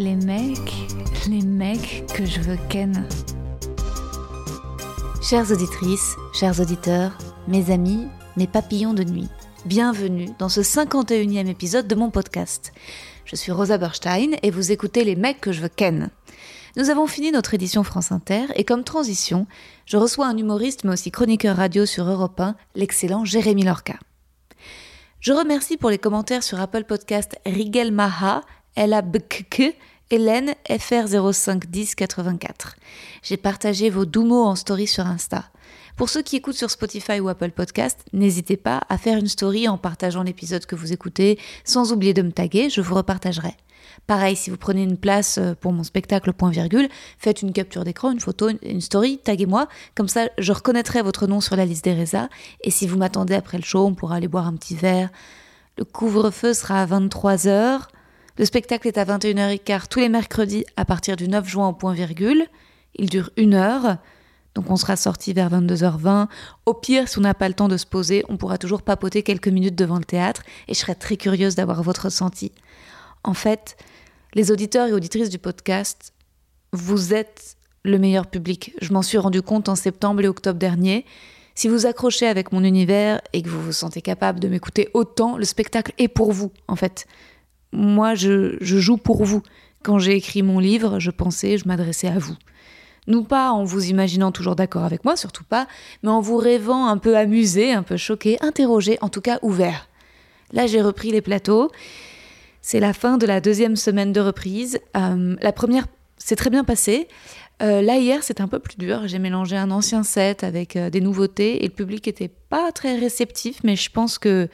Les mecs, les mecs que je veux ken. Chères auditrices, chers auditeurs, mes amis, mes papillons de nuit, bienvenue dans ce 51e épisode de mon podcast. Je suis Rosa Berstein et vous écoutez Les mecs que je veux ken. Nous avons fini notre édition France Inter et comme transition, je reçois un humoriste mais aussi chroniqueur radio sur Europe 1, l'excellent Jérémy Lorca. Je remercie pour les commentaires sur Apple Podcast Rigel Maha, LABKK, Hélène FR051084. J'ai partagé vos doux mots en story sur Insta. Pour ceux qui écoutent sur Spotify ou Apple Podcast, n'hésitez pas à faire une story en partageant l'épisode que vous écoutez, sans oublier de me taguer, je vous repartagerai. Pareil, si vous prenez une place euh, pour mon spectacle point virgule, faites une capture d'écran, une photo, une story, taguez-moi, comme ça je reconnaîtrai votre nom sur la liste des résas, et si vous m'attendez après le show, on pourra aller boire un petit verre. Le couvre-feu sera à 23h. Le spectacle est à 21h15 tous les mercredis à partir du 9 juin au point virgule. Il dure une heure, donc on sera sorti vers 22h20. Au pire, si on n'a pas le temps de se poser, on pourra toujours papoter quelques minutes devant le théâtre et je serais très curieuse d'avoir votre ressenti. En fait, les auditeurs et auditrices du podcast, vous êtes le meilleur public. Je m'en suis rendu compte en septembre et octobre dernier. Si vous accrochez avec mon univers et que vous vous sentez capable de m'écouter autant, le spectacle est pour vous, en fait moi, je, joue pour vous. Quand j'ai écrit mon livre, je pensais, je m'adressais à vous. Non pas en vous imaginant toujours d'accord avec moi, surtout pas, mais en vous rêvant un peu amusé, un peu choqué, interrogé, en tout cas ouvert. Là, j'ai repris les plateaux. C'est la fin de la deuxième semaine de reprise. Euh, la première s'est très bien passée. Euh, là, hier, c'était un peu plus dur. J'ai mélangé un ancien set avec euh, des nouveautés et le public était pas très réceptif, mais je pense que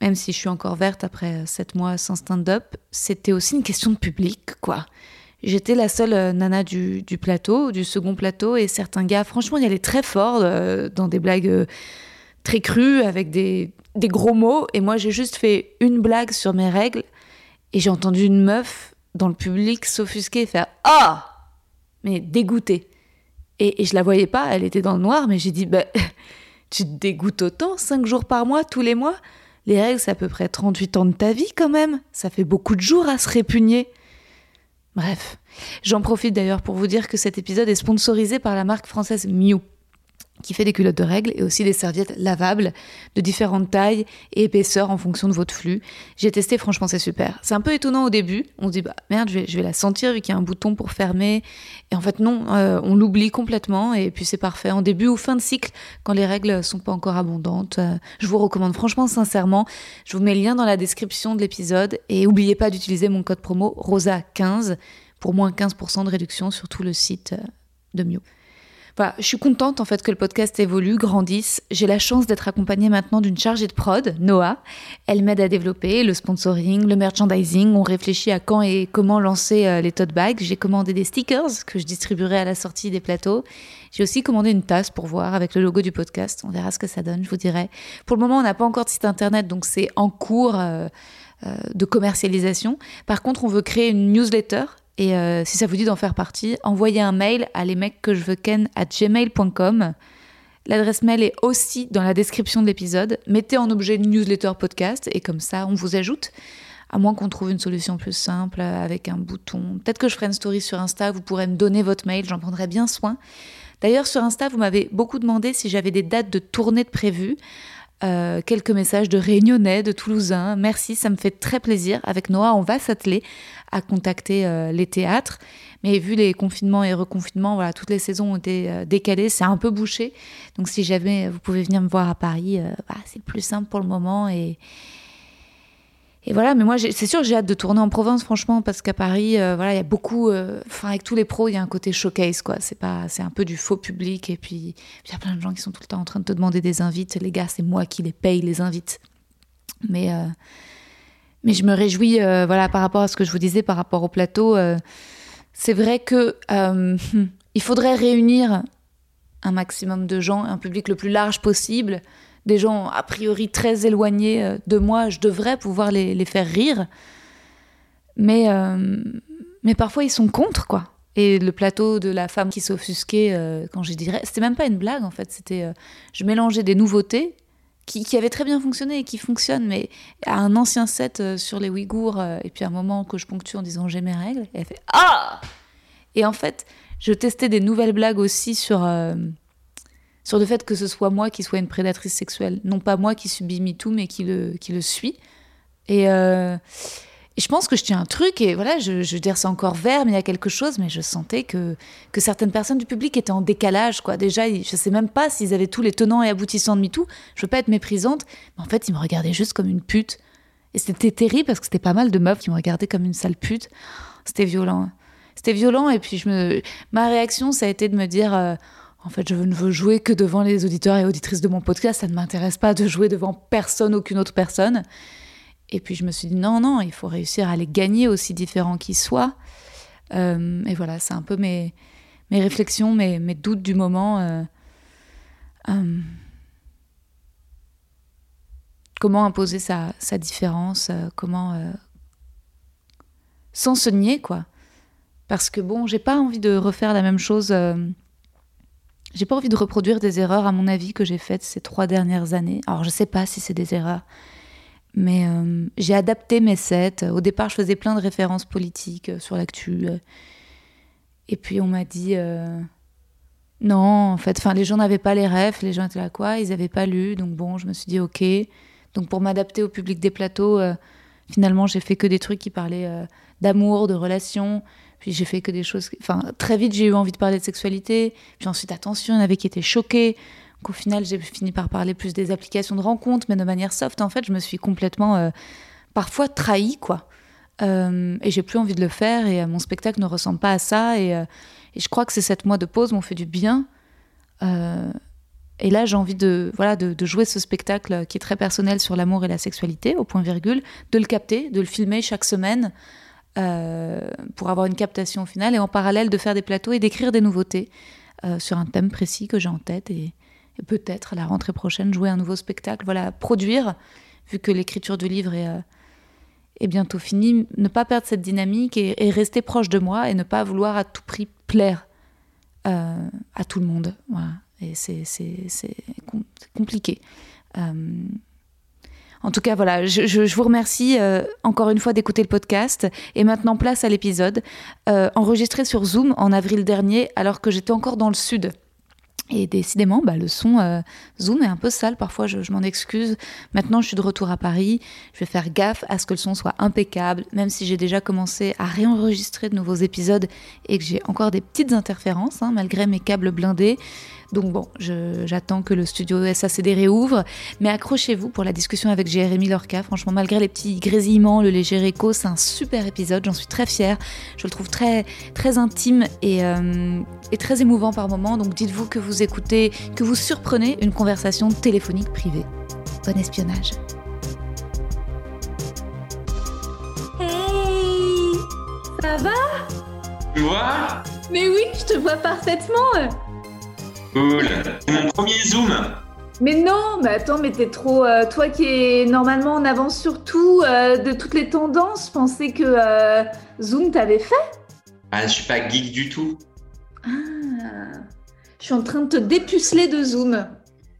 même si je suis encore verte après sept mois sans stand-up, c'était aussi une question de public, quoi. J'étais la seule euh, nana du, plateau, du second plateau, et certains gars, franchement, y allaient très fort euh, dans des blagues euh, très crues, avec des, des gros mots, et moi j'ai juste fait une blague sur mes règles, et j'ai entendu une meuf dans le public s'offusquer et faire Ah Mais dégoûtée. Et, et, je la voyais pas, elle était dans le noir, mais j'ai dit bah, Tu te dégoûtes autant, cinq jours par mois, tous les mois? Les règles, c'est à peu près 38 ans de ta vie quand même. Ça fait beaucoup de jours à se répugner. Bref, j'en profite d'ailleurs pour vous dire que cet épisode est sponsorisé par la marque française Miu qui fait des culottes de règles et aussi des serviettes lavables de différentes tailles et épaisseurs en fonction de votre flux. J'ai testé, franchement, c'est super. C'est un peu étonnant au début. On se dit, bah merde, je vais, la sentir vu qu'il y a un bouton pour fermer. Et en fait, non, euh, on l'oublie complètement et puis c'est parfait. En début ou fin de cycle, quand les règles sont pas encore abondantes, euh, je vous recommande franchement, sincèrement. Je vous mets le lien dans la description de l'épisode et n'oubliez pas d'utiliser mon code promo ROSA15 pour moins 15% de réduction sur tout le site euh, de Mio je suis contente en fait que le podcast évolue, grandisse. J'ai la chance d'être accompagnée maintenant d'une chargée de prod, Noah. Elle m'aide à développer le sponsoring, le merchandising. On réfléchit à quand et comment lancer euh, les tote bags. J'ai commandé des stickers que je distribuerai à la sortie des plateaux. J'ai aussi commandé une tasse pour voir avec le logo du podcast. On verra ce que ça donne, je vous dirai. Pour le moment, on n'a pas encore de site internet, donc c'est en cours. Euh, euh, de commercialisation. Par contre, on veut créer une newsletter et euh, si ça vous dit d'en faire partie, envoyez un mail à les mecs que je veux ken à gmail.com. L'adresse mail est aussi dans la description de l'épisode. Mettez en objet newsletter podcast et comme ça, on vous ajoute. À moins qu'on trouve une solution plus simple avec un bouton. Peut-être que je ferai une story sur Insta, vous pourrez me donner votre mail, j'en prendrai bien soin. D'ailleurs, sur Insta, vous m'avez beaucoup demandé si j'avais des dates de tournée de prévues. Euh, quelques messages de Réunionnais, de Toulousains. Merci, ça me fait très plaisir. Avec Noah, on va s'atteler à contacter euh, les théâtres. Mais vu les confinements et reconfinements, voilà, toutes les saisons ont été euh, décalées, c'est un peu bouché. Donc si jamais vous pouvez venir me voir à Paris, bah, c'est le plus simple pour le moment. Et, et voilà, mais moi, c'est sûr, j'ai hâte de tourner en province, franchement, parce qu'à Paris, euh, voilà, il y a beaucoup, euh, enfin, avec tous les pros, il y a un côté showcase, quoi. C'est pas, c'est un peu du faux public, et puis il y a plein de gens qui sont tout le temps en train de te demander des invites. Les gars, c'est moi qui les paye, les invites. Mais, euh, mais je me réjouis, voilà, par rapport à ce que je vous disais, par rapport au plateau. c'est vrai que il faudrait réunir un maximum de gens, un public le plus large possible, des gens a priori très éloignés de moi. Je devrais pouvoir les, les faire rire, mais mais parfois ils sont contre quoi. Et le plateau de la femme qui s'offusquait euh, quand j'ai dit, c'était même pas une blague en fait, c'était, euh, je mélangeais des nouveautés qui, qui, avaient très bien fonctionné et qui fonctionnent, mais à un ancien set euh, sur les Ouïghours, et puis un moment que je ponctue en disant j'ai mes règles, et elle fait ah Et en fait, je testais des nouvelles blagues aussi sur sur le fait que ce soit moi qui soit une prédatrice sexuelle, non pas moi qui subis MeToo, mais qui le qui le suis. Et et je pense que je tiens un truc, et voilà, je, je veux dire, c'est encore vert, mais il y a quelque chose, mais je sentais que, que certaines personnes du public étaient en décalage, quoi. Déjà, je sais même pas s'ils avaient tous les tenants et aboutissants de MeToo. Je veux pas être méprisante, mais en fait, ils me regardaient juste comme une pute. Et c'était terrible parce que c'était pas mal de meufs qui me regardaient comme une sale pute. C'était violent. C'était violent, et puis je me... ma réaction, ça a été de me dire. Euh, en fait, je ne veux jouer que devant les auditeurs et auditrices de mon podcast. Ça ne m'intéresse pas de jouer devant personne, aucune autre personne. Et puis je me suis dit non, non, il faut réussir à les gagner aussi différents qu'ils soient. Euh, et voilà, c'est un peu mes, réflexions, mes, mes doutes du moment. Euh, euh, comment imposer sa, sa différence, comment sans se nier, quoi. Parce que bon, j'ai pas envie de refaire la même chose. J'ai pas envie de reproduire des erreurs, à mon avis, que j'ai faites ces trois dernières années. Alors, je sais pas si c'est des erreurs. Mais euh, j'ai adapté mes sets. Au départ, je faisais plein de références politiques euh, sur l'actu. Euh. Et puis on m'a dit non, en fait, les gens n'avaient pas les refs, les gens étaient là quoi, ils n'avaient pas lu. Donc bon, je me suis dit ok. Donc pour m'adapter au public des plateaux, finalement j'ai fait que des trucs qui parlaient d'amour, de relations. Puis j'ai fait que des choses. Enfin très vite j'ai eu envie de parler de sexualité. Puis ensuite attention, il y en avait qui étaient choqués qu'au final j'ai fini par parler plus des applications de rencontres, mais de manière soft. En fait, je me suis complètement euh, parfois trahie, quoi. Euh, et j'ai plus envie de le faire. Et euh, mon spectacle ne ressemble pas à ça. Et, et je crois que ces sept mois de pause m'ont fait du bien. et là, j'ai envie de voilà de, jouer ce spectacle qui est très personnel sur l'amour et la sexualité, au point virgule, de le capter, de le filmer chaque semaine. Pour avoir une captation au final et en parallèle de faire des plateaux et d'écrire des nouveautés sur un thème précis que j'ai en tête et, peut-être à la rentrée prochaine jouer un nouveau spectacle, voilà, produire, vu que l'écriture du livre est, euh, est, bientôt finie, ne pas perdre cette dynamique et, rester proche de moi et ne pas vouloir à tout prix plaire euh, à tout le monde. Voilà. Et c'est compliqué. Euh, en tout cas, voilà, je, vous remercie encore une fois d'écouter le podcast. Et maintenant, place à l'épisode, enregistré sur Zoom en avril dernier, alors que j'étais encore dans le sud. Et décidément, bah, le son euh, Zoom est un peu sale. Parfois, je, m'en excuse. Maintenant, je suis de retour à Paris. Je vais faire gaffe à ce que le son soit impeccable, même si j'ai déjà commencé à réenregistrer de nouveaux épisodes et que j'ai encore des petites interférences, hein, malgré mes câbles blindés. Donc bon, j'attends que le studio SACD réouvre. Mais accrochez-vous pour la discussion avec Jérémy Lorca. Franchement, malgré les petits grésillements, le léger écho, c'est un super épisode. J'en suis très fière. Je le trouve très, très intime et, euh, et très émouvant par moments. Donc dites-vous que vous écoutez, que vous surprenez une conversation téléphonique privée. Bon espionnage. Hey Ça va? Tu vois? Mais oui, je te vois parfaitement Cool. C'est mon premier Zoom. Mais non, mais attends, mais t'es trop. Euh, toi qui es normalement en avance sur tout, euh, de toutes les tendances, je pensais que euh, Zoom t'avait fait Ah, je suis pas geek du tout. Ah. Je suis en train de te dépuceler de Zoom.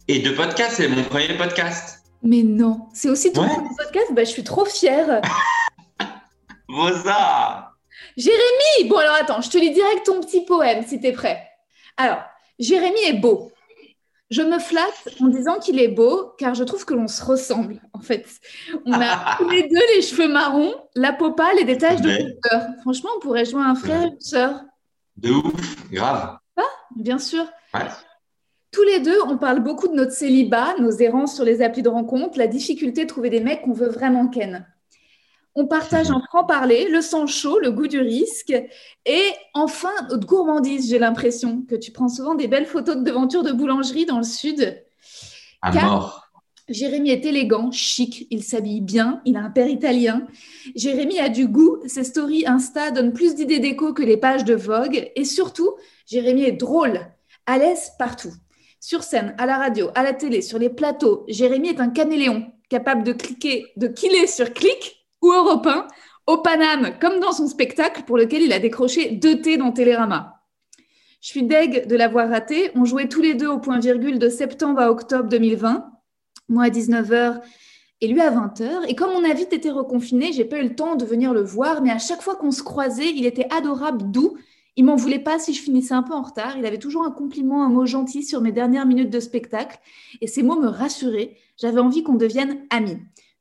Et de podcast, c'est mon premier podcast. Mais non, c'est aussi ton premier podcast Bah, je suis trop fière. Rosa Jérémy Bon, alors attends, je te lis direct ton petit poème si t'es prêt. Alors, Jérémy est beau. Je me flatte en disant qu'il est beau car je trouve que l'on se ressemble en fait. On a tous les deux les cheveux marrons, la peau pâle et des taches de couleur. Franchement, on pourrait jouer un frère et une sœur. De ouf, grave. Ah, bien sûr. Tous les deux, on parle beaucoup de notre célibat, nos errances sur les applis de rencontre, la difficulté de trouver des mecs qu'on veut vraiment ken. On partage en franc-parler, le sang chaud, le goût du risque et enfin notre gourmandise, j'ai l'impression que tu prends souvent des belles photos de devanture de boulangerie dans le sud. À mort. Jérémy est élégant, chic, il s'habille bien, il a un père italien. Jérémy a du goût, ses stories Insta donnent plus d'idées déco que les pages de Vogue. Et surtout, Jérémy est drôle, à l'aise partout. Sur scène, à la radio, à la télé, sur les plateaux, Jérémy est un caméléon, capable de cliquer, de killer sur clic ou Europe 1, au Paname, comme dans son spectacle pour lequel il a décroché deux T dans Télérama. Je suis deg de l'avoir raté. On jouait tous les deux au point virgule de septembre à octobre 2020 moi à 19h et lui à 20h. Et comme on a vite été reconfiné, j'ai pas eu le temps de venir le voir, mais à chaque fois qu'on se croisait, il était adorable, doux. Il m'en voulait pas si je finissais un peu en retard. Il avait toujours un compliment, un mot gentil sur mes dernières minutes de spectacle. Et ces mots me rassuraient. J'avais envie qu'on devienne amis.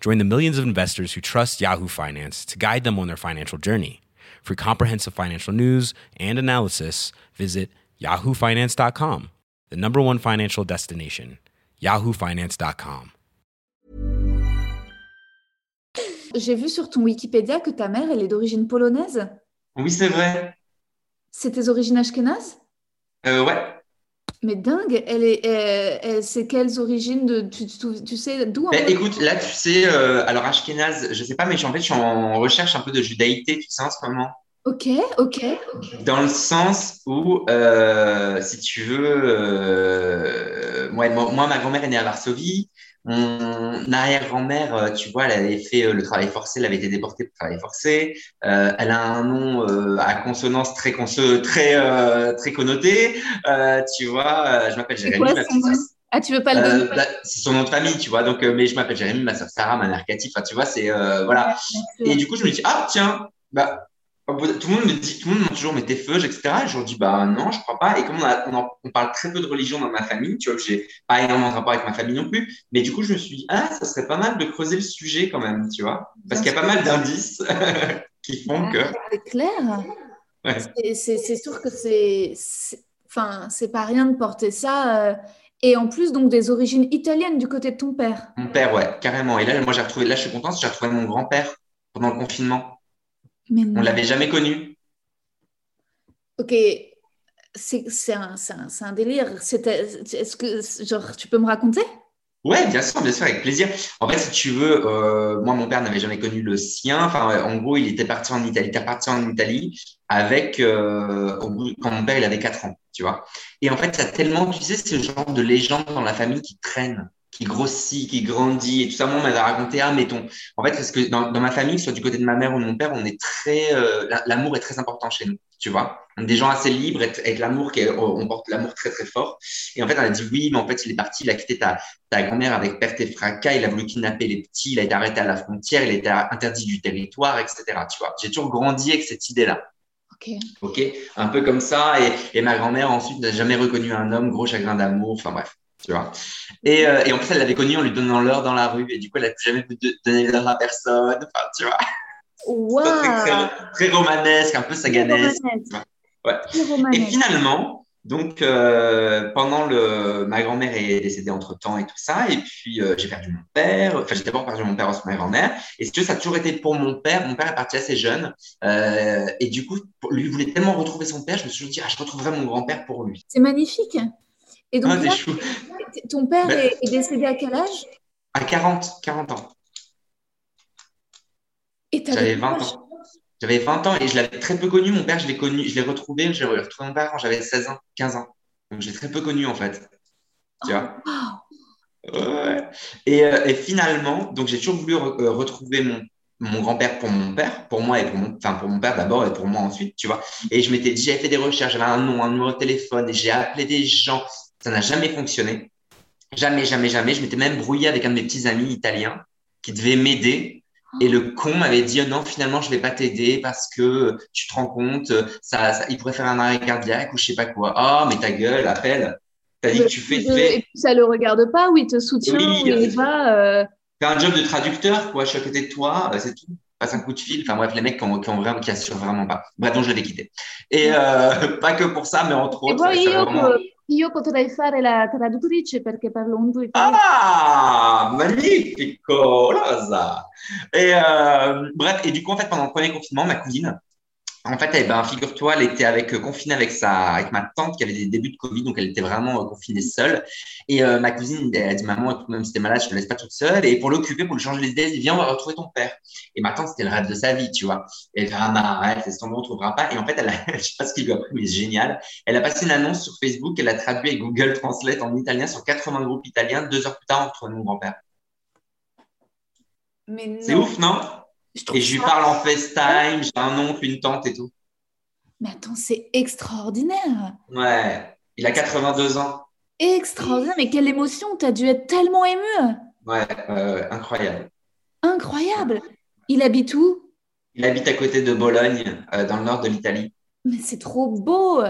Join the millions of investors who trust Yahoo Finance to guide them on their financial journey. For comprehensive financial news and analysis, visit yahoofinance.com, the number one financial destination, yahoofinance.com. J'ai vu sur ton Wikipédia que ta mère, elle est d'origine polonaise. Oui, c'est vrai. C'est tes origines ashkénazes Euh, ouais. Mais dingue, elle est, elle- elle- c'est quelles origines de, tu, tu- tu sais d'où en Ben, écoute, là, tu sais, euh, alors Ashkenaz, je sais pas, mais en fait, je suis en recherche un peu de judaïté, tu sais, en ce moment. Ok, ok. Dans le sens où, euh, si tu veux, euh, moi, moi, ma grand-mère est née à Varsovie. Mon arrière-grand-mère, euh, tu vois, elle avait fait euh, le travail forcé, elle avait été déportée pour le travail forcé. Euh, elle a un nom euh, à consonance très, conso- très, euh, très connoté. Euh, tu vois, euh, je m'appelle Jérémy. quoi ma petite Ah, tu veux pas le Euh, donner bah, c'est son nom de famille, tu vois. Donc, euh, mais je m'appelle Jérémy, ma soeur Sarah, ma mère Cathy. Enfin, tu vois, c'est euh, voilà. Et du coup, je me dis, ah, tiens, bah, tout le monde me dit, tout le monde me demande toujours, mais t'es feuge, etc. Et je leur dis, bah, non, je crois pas. Et comme on, a- on, en- on parle très peu de religion dans ma famille, tu vois, que j'ai pas énormément de rapport avec ma famille non plus. Mais du coup, je me suis dit, ah, ça serait pas mal de creuser le sujet quand même, tu vois. Parce qu'il y a pas mal d'indices qui font que. C'est clair. Ouais. C'est- sûr que c'est, c'est- enfin, c'est pas rien de porter ça. euh, et en plus, donc des origines italiennes du côté de ton père. Mon père, ouais, carrément. Et là, moi, j'ai retrouvé, là, je suis contente, j'ai retrouvé mon grand-père pendant le confinement. Mais On non. l'avait jamais connu. Ok, c'est un, un, un délire. Est-ce que, genre, tu peux me raconter? Ouais, bien sûr, bien sûr, avec plaisir. En fait, si tu veux, euh, moi, mon père n'avait jamais connu le sien. Enfin, en gros, il était parti en Italie, il était parti en Italie avec, euh, au bout, quand mon père, il avait 4 ans, tu vois. Et en fait, ça tellement, tu sais, ce genre de légende dans la famille qui traîne, qui grossit, qui grandit et tout ça. Moi, on m'avait raconté, ah, mais ton, en fait, parce que dans, dans ma famille, soit du côté de ma mère ou de mon père, on est très, euh, la- l'amour est très important chez nous, tu vois. On est des gens assez libres et avec l'amour, on porte l'amour très, très fort. Et en fait, on a dit oui, mais en fait, il est parti, il a quitté ta, ta grand-mère avec perte et fracas, il a voulu kidnapper les petits, il a été arrêté à la frontière, il a été interdit du territoire, etc. Tu vois, j'ai toujours grandi avec cette idée-là. Ok. Ok, un peu comme ça. Et, et ma grand-mère ensuite n'a jamais reconnu un homme, gros chagrin d'amour. Enfin bref, tu vois. Et, euh, et en plus, elle l'avait connu en lui donnant l'heure dans la rue. Et du coup, elle n'a plus jamais donner l'heure à personne. Enfin, tu vois. C'est très, très romanesque, un peu saganesque. Ouais. Et finalement, donc euh, pendant le, ma grand-mère est décédée entre temps et tout ça, et puis euh, j'ai perdu mon père. Enfin, j'ai d'abord perdu mon père ensuite ma grand-mère. Et si tu veux, ça a toujours été pour mon père. Mon père est parti assez jeune, euh, et du coup, lui voulait tellement retrouver son père. Je me suis toujours dit, ah, je retrouverai mon grand-père pour lui. C'est magnifique. Et donc Ah, là, ton père Ben- est, est décédé à quel âge? À 40, 40 ans. Et J'avais quel 20 âge? ans. J'avais 20 ans et je l'avais très peu connu. Mon père, je l'ai connu, je l'ai retrouvé, j'ai retrouvé mon père quand j'avais 16 ans, 15 ans. Donc, je l'ai très peu connu en fait. Tu vois? Ouais. Et, euh, et finalement, donc j'ai toujours voulu re- euh, retrouver mon, mon grand-père pour mon père, pour moi et pour mon, enfin pour mon père d'abord et pour moi ensuite, tu vois. Et je m'étais, j'avais fait des recherches, j'avais un nom, un numéro de téléphone et j'ai appelé des gens. Ça n'a jamais fonctionné. Jamais, jamais, jamais. Je m'étais même brouillé avec un de mes petits amis italiens qui devait m'aider. Et le con m'avait dit, non, finalement, je vais pas t'aider parce que tu te rends compte, ça, ça- il pourrait faire un arrêt cardiaque ou je sais pas quoi. Oh, mais ta gueule, appelle. T'as dit que tu fais, Et fais. puis ça le regarde pas, où il te soutient, Oui, où il va. euh, fais un job de traducteur, quoi. Je suis à côté de toi, euh, c'est tout. Passe un coup de fil. Enfin bref, les mecs qui, ont, qui, ont vraiment, qui assurent vraiment pas. Bref, donc je l'avais quitté. Et euh, pas que pour ça, mais entre autres. Io, potrei fare la traduttrice perché parlo un italiano. Ah, magnifico, rosa. Et euh, bref, et du coup, en fait, pendant le premier confinement, ma cousine, en fait, eh ben, figure-toi, elle était avec, euh, confinée avec sa, avec ma tante qui avait des débuts de Covid, donc elle était vraiment euh, confinée seule. Et euh, ma cousine, elle a dit, maman, écoute, même si t'es malade, je te laisse pas toute seule. Et pour l'occuper, pour lui changer les idées, elle dit, viens, on va retrouver ton père. Et ma tante, c'était le rêve de sa vie, tu vois. Et elle dit, ah, bah, laisse tomber, on trouvera pas. Et en fait, elle a, je sais pas ce qu'il lui a pris, mais c'est génial. Elle a passé une annonce sur Facebook, elle a traduit avec Google Translate en italien sur 80 groupes italiens. Deux heures plus tard, on retrouve mon grand-père. Mais C'est ouf, non? Je Et je lui parle en FaceTime, j'ai un oncle, une tante et tout. Mais attends, c'est extraordinaire. Ouais, il a 82 ans. Extraordinaire. Mais quelle émotion. T'as dû être tellement ému. Ouais, euh, incroyable. Incroyable. Il habite où? Il habite à côté de Bologne, euh, dans le nord de l'Italie. Mais c'est trop beau.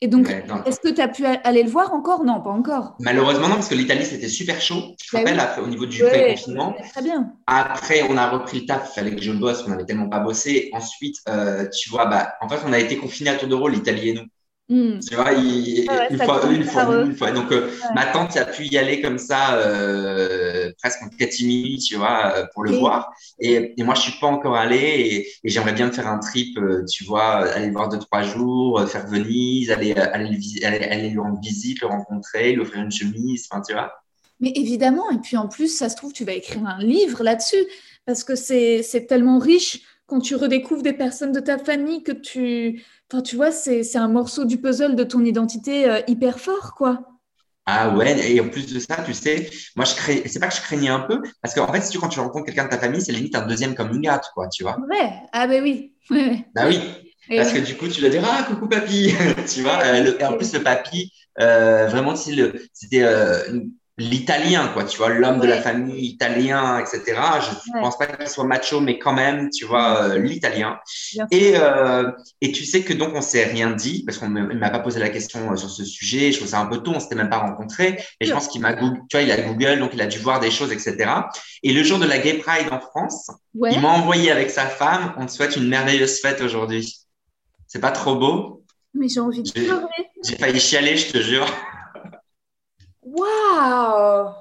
Et donc, Ouais, est-ce que tu as pu aller le voir encore? Non, pas encore. Malheureusement, non, parce que l'Italie, c'était super chaud. Te Bah oui. après, au niveau du Ouais, pré-confinement. Très bien. Après, on a repris le taf, il fallait que je bosse, on n'avait tellement pas bossé. Ensuite, euh, tu vois, bah, en fait, on a été confinés à tour de rôle, l'Italie et nous. Hmm. Tu vois, il- ouais, une, fois, une fois, eux. une fois. Donc, euh, ma tante a pu y aller comme ça, euh, presque en catimini, tu vois, euh, pour le voir. Et, et moi, je suis pas encore allé et, et j'aimerais bien faire un trip, tu vois, aller le voir deux, trois jours, faire Venise, aller, aller, aller, aller lui rendre visite, le rencontrer, lui offrir une chemise, enfin, tu vois. Mais évidemment, et puis en plus, ça se trouve, tu vas écrire un livre là-dessus, parce que c'est c'est tellement riche quand tu redécouvres des personnes de ta famille que tu... Enfin, tu vois, c'est un morceau du puzzle de ton identité euh, hyper fort, quoi. Ah ouais, et en plus de ça, tu sais, moi, je craignais, c'est pas que je craignais un peu, parce qu'en fait, si tu, quand tu rencontres quelqu'un de ta famille, c'est limite un deuxième coming out, quoi, tu vois. Ouais, ah ben oui. Ouais, ouais. Bah oui, Et- Parce que du coup, tu dois dire ah coucou papy, tu vois. euh, le- et en plus le papy, euh, vraiment le, c'était euh, l'italien quoi, tu vois, l'homme de la famille italien, etc. Je Ouais. pense pas qu'il soit macho, mais quand même, tu vois, euh, l'italien. Et euh, et tu sais que donc on s'est rien dit parce qu'on il m'a pas posé la question euh, sur ce sujet. Je trouve ça un peu tôt, on s'était même pas rencontrés. Et je pense qu'il m'a Google, tu vois, il a Google, donc il a dû voir des choses, etc. Et le jour de la Gay Pride en France, Ouais. il m'a envoyé avec sa femme, on te souhaite une merveilleuse fête aujourd'hui. C'est pas trop beau? Mais j'ai envie de pleurer. J'ai failli chialer, je te jure. Waouh!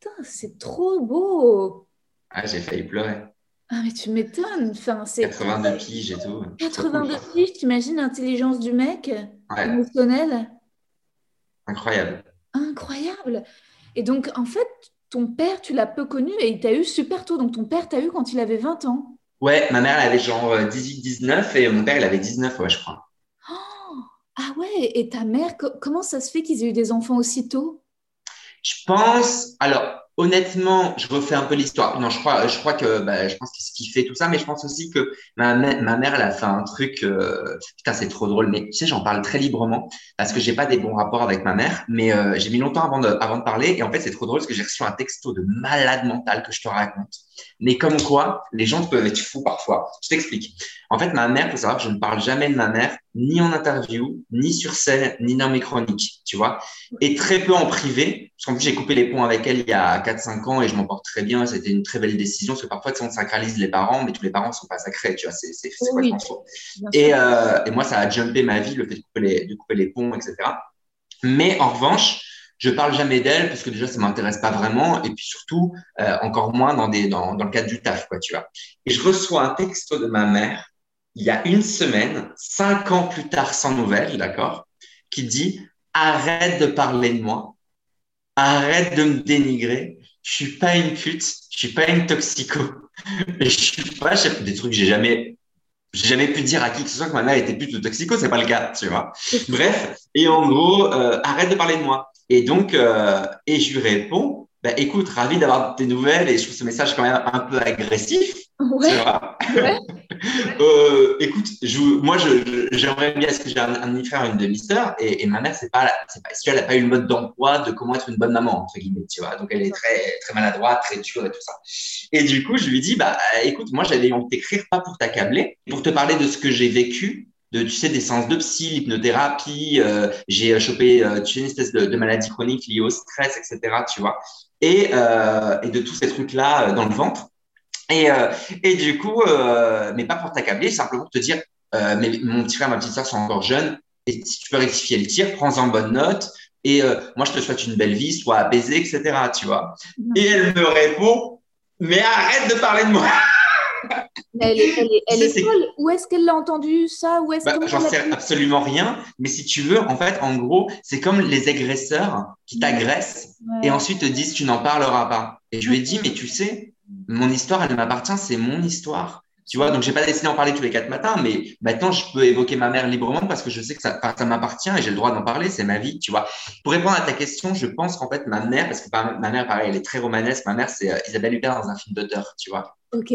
Putain, c'est trop beau! Ah, j'ai failli pleurer. Ah, mais tu m'étonnes. Enfin, c'est 82 piges et tout. 82 piges, t'imagines l'intelligence du mec Ouais, émotionnelle? incroyable. Incroyable. Et donc, en fait, ton père, tu l'as peu connu et il t'a eu super tôt. Donc, ton père t'a eu quand il avait 20 ans. Ouais, ma mère, elle avait genre 18-19 et mon père, il avait 19, ouais, je crois. Ah ouais, et ta mère, co- comment ça se fait qu'ils aient eu des enfants aussi tôt? Je pense, alors honnêtement, je refais un peu l'histoire. Non, je crois, que, bah, je pense qu'il kiffait tout ça, mais je pense aussi que ma mère, elle a fait un truc. euh, putain, c'est trop drôle, mais tu sais, j'en parle très librement parce que j'ai pas des bons rapports avec ma mère, mais euh, j'ai mis longtemps avant de, avant de parler. Et en fait, c'est trop drôle parce que j'ai reçu un texto de malade mental que je te raconte. Mais comme quoi, les gens peuvent être fous parfois. Je t'explique. En fait, ma mère, faut savoir que je ne parle jamais de ma mère, ni en interview, ni sur scène, ni dans mes chroniques, tu vois. Et très peu en privé, parce qu'en plus, j'ai coupé les ponts avec elle il y a 4-5 ans et je m'en porte très bien. C'était une très belle décision, parce que parfois, tu sais, on sacralise les parents, mais tous les parents ne sont pas sacrés, tu vois. C'est Oui. Et, euh, et moi, ça a jumpé ma vie, le fait de couper les, de couper les ponts, etc. Mais en revanche, je parle jamais d'elle parce que déjà, ça m'intéresse pas vraiment. Et puis surtout, euh, encore moins dans, des, dans, dans le cadre du taf, quoi, tu vois. Et je reçois un texto de ma mère il y a une semaine, cinq ans plus tard, sans nouvelles, d'accord, qui dit arrête de parler de moi, arrête de me dénigrer. Je suis pas une pute, je suis pas une toxico. Je suis pas, sais- des trucs que j'ai jamais j'ai jamais pu dire à qui que ce soit que ma mère était pute ou toxico, c'est pas le cas, tu vois. Bref, et en gros, euh, arrête de parler de moi. Et donc, euh, et je lui réponds, bah, écoute, ravi d'avoir tes nouvelles et je trouve ce message quand même un peu agressif, tu Ouais, vois. Ouais. Euh, écoute, je, moi, j'aimerais bien, est-ce que j'ai un, un demi-frère, une demi-sœur, et, et ma mère, c'est pas, c'est pas, elle a pas eu le mode d'emploi de comment être une bonne maman, entre guillemets, tu vois? Donc, elle est très, très maladroite, très dure et tout ça. Et du coup, je lui dis, bah, écoute, moi, j'avais envie de t'écrire pas pour t'accabler, pour te parler de ce que j'ai vécu, de, tu sais, des séances de psy, l'hypnothérapie, euh, j'ai euh, chopé, euh, tu sais, une espèce de, de maladie chronique liée au stress, etc., tu vois. et, euh, et de tous ces trucs-là euh, dans le ventre. Et, euh, et du coup, euh, mais pas pour t'accabler, simplement pour te dire, euh, mais mon petit frère, ma petite soeur sont encore jeunes, et si tu peux rectifier le tir, prends-en bonne note. Et euh, moi, je te souhaite une belle vie, sois apaisé, etc. Tu vois. Et elle me répond, mais arrête de parler de moi. Mais elle est, elle est, elle est C'est- folle. Où est-ce qu'elle l'a entendu ça? Où est-ce Bah, J'en sais pu- absolument rien, mais si tu veux, en fait, en gros, c'est comme les agresseurs qui t'agressent Ouais. et ensuite te disent tu n'en parleras pas. Et je lui ai dit, mais tu sais, mon histoire, elle m'appartient, c'est mon histoire. Tu vois, donc j'ai pas décidé d'en parler tous les quatre matins, mais maintenant je peux évoquer ma mère librement parce que je sais que ça, m'appartient et j'ai le droit d'en parler, c'est ma vie, tu vois. Pour répondre à ta question, je pense qu'en fait ma mère, parce que ma mère, pareil, elle est très romanesque, ma mère c'est euh, Isabelle Huppert dans un film d'auteur, tu vois. Ok.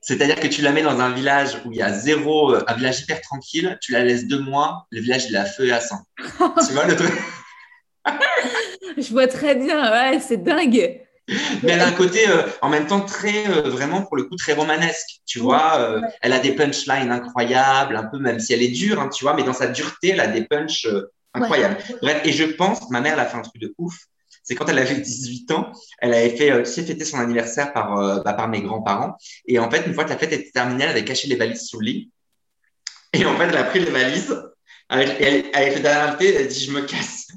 C'est-à-dire que tu la mets dans un village où il y a zéro, euh, un village hyper tranquille, tu la laisses deux mois, le village il est à feu et à sang. tu vois le truc? Je vois très bien. Ouais, c'est dingue. Mais elle a un côté euh, en même temps très, euh, vraiment pour le coup, très romanesque. Tu vois, euh, ouais. elle a des punchlines incroyables, un peu même si elle est dure, hein, tu vois, mais dans sa dureté, elle a des punchs euh, incroyables. Bref, et je pense, ma mère, elle a fait un truc de ouf. C'est quand elle avait 18 ans, elle avait fait, tu sais, fêter son anniversaire par, bah, par mes grands-parents. Et en fait, une fois que la fête était terminée, elle avait caché les valises sous le lit. Et en fait, elle a pris les valises, avec, et elle, elle a fait derrière le thé, elle a dit, je me casse.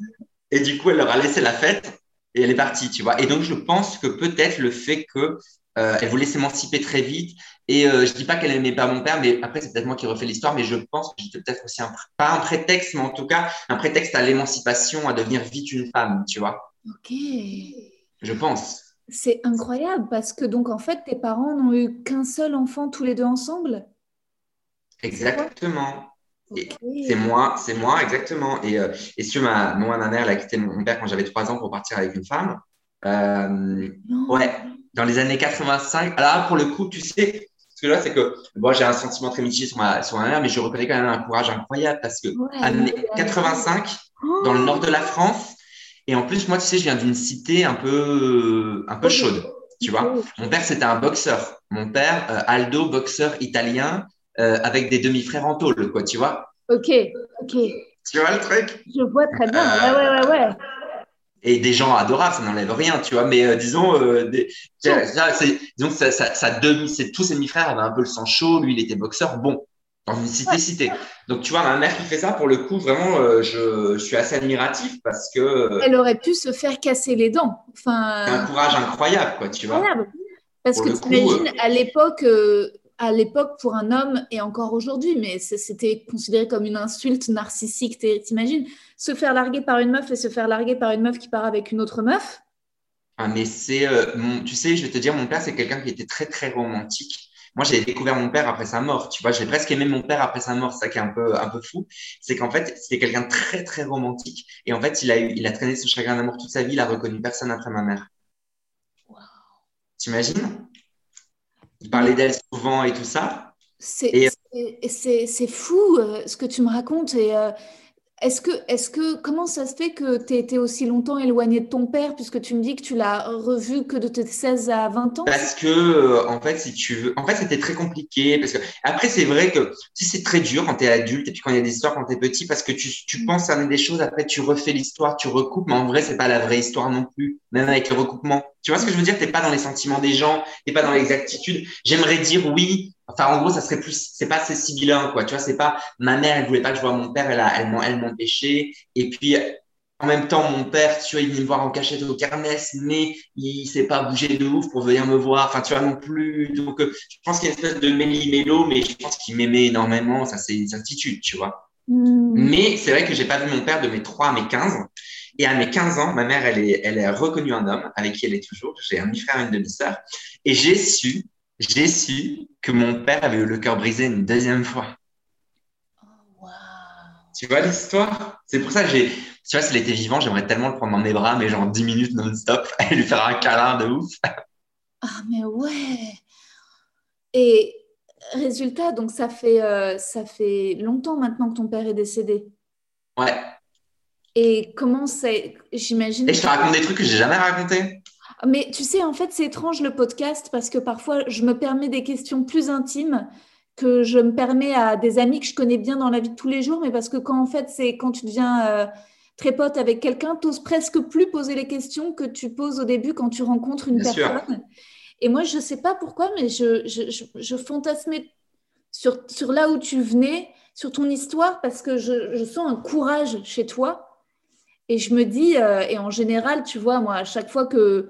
Et du coup, elle leur a laissé la fête et elle est partie, tu vois. Et donc, je pense que peut-être le fait que euh, elle voulait s'émanciper très vite. Et euh, je dis pas qu'elle aimait pas mon père, mais après, c'est peut-être moi qui refais l'histoire, mais je pense que j'étais peut-être aussi un, pas un prétexte, mais en tout cas, un prétexte à l'émancipation, à devenir vite une femme, tu vois. Ok. Je pense. C'est incroyable parce que donc en fait tes parents n'ont eu qu'un seul enfant tous les deux ensemble? Exactement. C'est moi, c'est moi, exactement. Et, euh, et veux, ma, moi, ma mère, elle a quitté mon père quand j'avais trois ans pour partir avec une femme. Euh, ouais, dans les années 85. Alors là, pour le coup, tu sais, ce que là, c'est que moi, j'ai un sentiment très mitigé sur ma, sur ma mère, mais je reconnais quand même un courage incroyable parce que Ouais, années ouais. 85, Oh. dans le nord de la France, et en plus, moi, tu sais, je viens d'une cité un peu, un peu chaude, tu vois. Ok. Mon père, c'était un boxeur. Mon père, euh, Aldo, boxeur italien, euh, avec des demi-frères en tôle, quoi, tu vois. Ok, ok. Tu vois le truc? Je vois très bien. Euh, Ouais, ouais, ouais, ouais. et des gens adorables, ça n'enlève rien, tu vois. Mais euh, disons, des, ça, ça, c'est, disons que ça, ça, ça demi, c'est, tous ses demi-frères avaient un peu le sang chaud. Lui, il était boxeur. Bon, dans une cité-cité. Donc, tu vois, ma mère qui fait ça, pour le coup, vraiment, euh, je, je suis assez admiratif parce que euh, Elle aurait pu se faire casser les dents. c'est un courage incroyable, quoi, tu vois. incroyable. Parce Pour que le coup, t'imagines, à l'époque, à l'époque pour un homme et encore aujourd'hui, mais c'était considéré comme une insulte narcissique. T'imagines? Se faire larguer par une meuf et se faire larguer par une meuf qui part avec une autre meuf. Ah, mais c'est, euh, tu sais, je vais te dire, mon père, c'est quelqu'un qui était très, très romantique. Moi, j'ai découvert mon père après sa mort. Tu vois, j'ai presque aimé mon père après sa mort. Ça qui est un peu, un peu fou. C'est qu'en fait, c'était quelqu'un de très, très romantique. Et en fait, il a eu, il a traîné ce chagrin d'amour toute sa vie. Il a reconnu personne après ma mère. T'imagines? Il parlait d'elle souvent et tout ça. C'est Et- c'est- c'est- c'est fou euh, ce que tu me racontes. Et euh, est-ce que, est-ce que, comment ça se fait que tu été aussi longtemps éloigné de ton père, puisque tu me dis que tu l'as revu que de tes 16 à 20 ans? Parce que, euh, en fait, si tu veux, en fait, c'était très compliqué. Parce que, après, c'est vrai que, tu c'est très dur quand t'es adulte et puis quand il y a des histoires quand t'es petit parce que tu, tu penses cerner des choses, après, tu refais l'histoire, tu recoupes, mais en vrai, c'est pas la vraie histoire non plus, même avec le recoupement. Tu vois ce que je veux dire? T'es pas dans les sentiments des gens, t'es pas dans l'exactitude. J'aimerais dire oui. Enfin, en gros, ça serait plus, c'est pas assez sibyllin, quoi. Tu vois, c'est pas, ma mère, elle voulait pas que je voie mon père, elle a, elle elle m'empêchait. Et puis, en même temps, mon père, tu vois, il venait me voir en cachette au Carnès, mais il s'est pas bougé de ouf pour venir me voir. Enfin, tu vois, non plus. Donc, euh, je pense qu'il y a une espèce de méli-mélo, mais je pense qu'il m'aimait énormément. Ça, c'est une certitude, tu vois. Hmm. Mais c'est vrai que j'ai pas vu mon père de mes 3 à mes 15. Et à mes 15 ans, ma mère, elle est, elle a reconnu un homme avec qui elle est toujours. J'ai un demi-frère et une demi-sœur. Et j'ai su, j'ai su que mon père avait eu le cœur brisé une deuxième fois. Waouh. Tu vois l'histoire? C'est pour ça que j'ai, tu vois, s'il était vivant, j'aimerais tellement le prendre dans mes bras, mais genre 10 minutes non-stop, et lui faire un câlin de ouf. Ah, mais ouais. Et résultat, donc ça fait, euh, ça fait longtemps maintenant que ton père est décédé. Ouais. Et comment c'est, j'imagine. Et je te raconte des trucs que j'ai jamais racontés. Mais tu sais, en fait, c'est étrange le podcast parce que parfois, je me permets des questions plus intimes que je me permets à des amis que je connais bien dans la vie de tous les jours, mais parce que quand en fait, c'est quand tu deviens euh, très pote avec quelqu'un, tu n'oses presque plus poser les questions que tu poses au début quand tu rencontres une personne. Et moi, je ne sais pas pourquoi, mais je, je, je, fantasmais sur, sur là où tu venais, sur ton histoire, parce que je, sens un courage chez toi. Et je me dis, euh, et en général, tu vois, moi, à chaque fois que,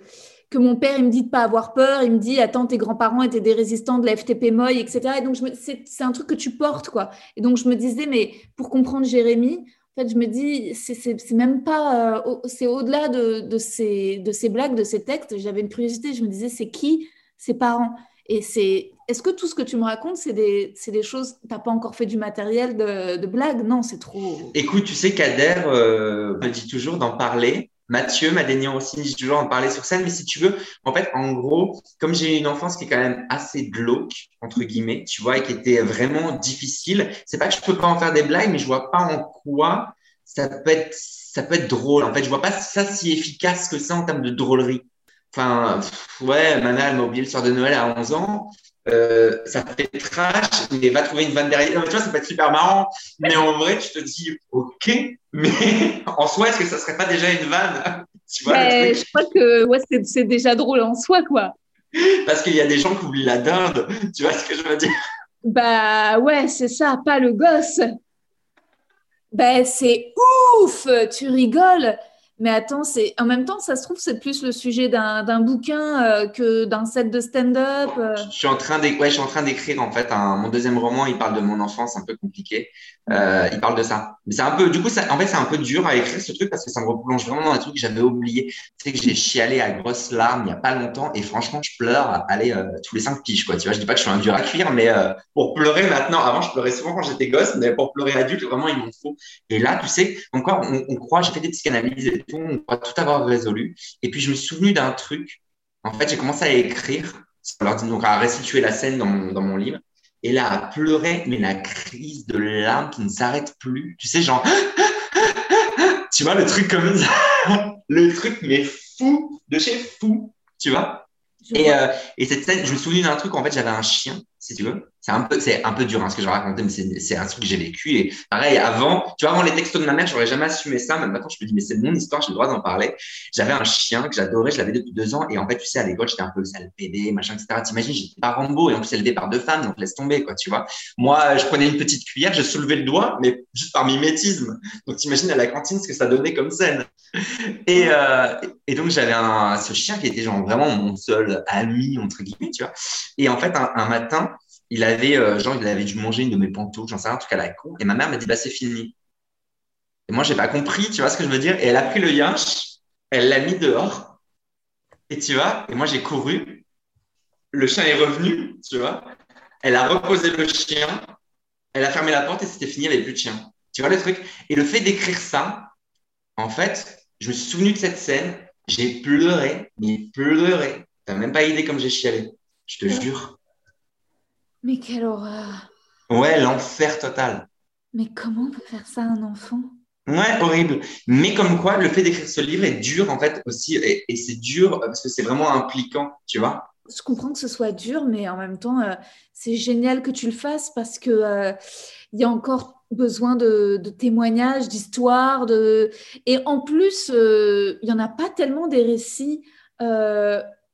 que mon père, il me dit de pas avoir peur, il me dit, attends, tes grands-parents étaient des résistants de la FTP Moy, etc. Et donc, c'est un truc que tu portes, quoi. Et donc, je me disais, mais pour comprendre Jérémy, en fait, je me dis, c'est même pas, euh, c'est au-delà de, de, ces, de ces blagues, de ces textes. J'avais une curiosité, je me disais, c'est qui ses parents? Et c'est, est-ce que tout ce que tu me racontes, c'est des, des choses, t'as pas encore fait du matériel de, blagues Non, c'est trop. Écoute, tu sais, Kader euh, me dit toujours d'en parler Mathieu Madénian aussi, j'ai toujours en parler sur scène, mais si tu veux, en fait, en gros, comme j'ai eu une enfance qui est quand même assez glauque, entre guillemets, tu vois, et qui était vraiment difficile, c'est pas que je peux pas en faire des blagues, mais je vois pas en quoi ça peut être, ça peut être drôle. En fait, je vois pas ça si efficace que ça en termes de drôlerie. Enfin, ouais, Mana, elle m'a oublié le soir de Noël à 11 ans. Euh, ça fait trash, mais va trouver une vanne derrière. tu vois, ça peut être super marrant. Mais en vrai, tu te dis, OK, mais en soi, est-ce que ça serait pas déjà une vanne? Tu vois, Je crois que ouais, c'est déjà drôle en soi, quoi. Parce qu'il y a des gens qui oublient la dinde. Tu vois ce que je veux dire? Bah ouais, c'est ça, pas le gosse. Ben c'est ouf, tu rigoles. Mais attends, c'est en même temps, ça se trouve, c'est plus le sujet d'un bouquin euh, que d'un set de stand-up. Euh. Je suis en train d'écrire en fait un, mon deuxième roman. Il parle de mon enfance un peu compliquée. Euh, il parle de ça. Mais c'est un peu, du coup, ça, en fait, c'est un peu dur à écrire ce truc parce que ça me replonge vraiment dans des trucs que j'avais oubliés. Tu sais que j'ai chialé à grosses larmes il y a pas longtemps et franchement, je pleure aller tous les cinq piges quoi. Tu vois, je dis pas que je suis un dur à cuire, mais pour pleurer maintenant, avant je pleurais souvent quand j'étais gosse, mais pour pleurer adulte, vraiment il m'en faut. Et là, tu sais, encore, on, on croit, j'ai fait des psychanalyses on va tout avoir résolu. Et puis, je me suis souvenu d'un truc. En fait, j'ai commencé à écrire, donc à restituer la scène dans mon, dans mon livre. Et là, à pleurer, mais la crise de larmes qui ne s'arrête plus. Tu sais, genre, tu vois, le truc comme ça. le truc, mais fou, de chez fou, tu vois. Et, euh, et, cette scène, je me souviens d'un truc, en fait, j'avais un chien, si tu veux. C'est un peu, c'est un peu dur, hein, ce que je vais raconter, mais c'est un truc que j'ai vécu. Et pareil, avant, tu vois, avant les textos de ma mère, j'aurais jamais assumé ça. Mais maintenant, je me dis, mais c'est mon histoire, j'ai le droit d'en parler. J'avais un chien que j'adorais, je l'avais depuis deux ans. Et en fait, tu sais, à l'école, j'étais un peu le sale PD, machin, etc. T'imagines, j'étais pas Rambo et en plus élevé par deux femmes, donc laisse tomber, quoi, tu vois. Moi, je prenais une petite cuillère, je soulevais le doigt, mais juste par mimétisme. Donc, t'imagines à la cantine ce que ça donnait comme scène. Et, euh, et donc, j'avais un, ce chien qui était genre vraiment mon seul ami, entre guillemets, tu vois. Et en fait, un, un matin, il avait, euh, genre, il avait dû manger une de mes pantoufles, j'en sais rien, un truc à la con. Et ma mère m'a dit, bah, c'est fini. Et moi, j'ai pas compris, tu vois ce que je veux dire. Et elle a pris le yinche, elle l'a mis dehors. Et tu vois, et moi, j'ai couru. Le chien est revenu, tu vois. Elle a reposé le chien. Elle a fermé la porte et c'était fini, il n'y avait plus de chien. Tu vois le truc? Et le fait d'écrire ça, en fait, je me suis souvenu de cette scène. J'ai pleuré, mais pleuré. T'as même pas idée comme j'ai chialé. Je te jure. Mais quelle horreur Ouais, l'enfer total. Mais comment on peut faire ça à un enfant? Ouais, horrible. Mais comme quoi, le fait d'écrire ce livre est dur, en fait, aussi. Et, c'est dur parce que c'est vraiment impliquant, tu vois? Je comprends que ce soit dur, mais en même temps, euh, c'est génial que tu le fasses parce que euh, il y a encore besoin de, témoignages, d'histoires. De... Et en plus, euh, il n'y en a pas tellement des récits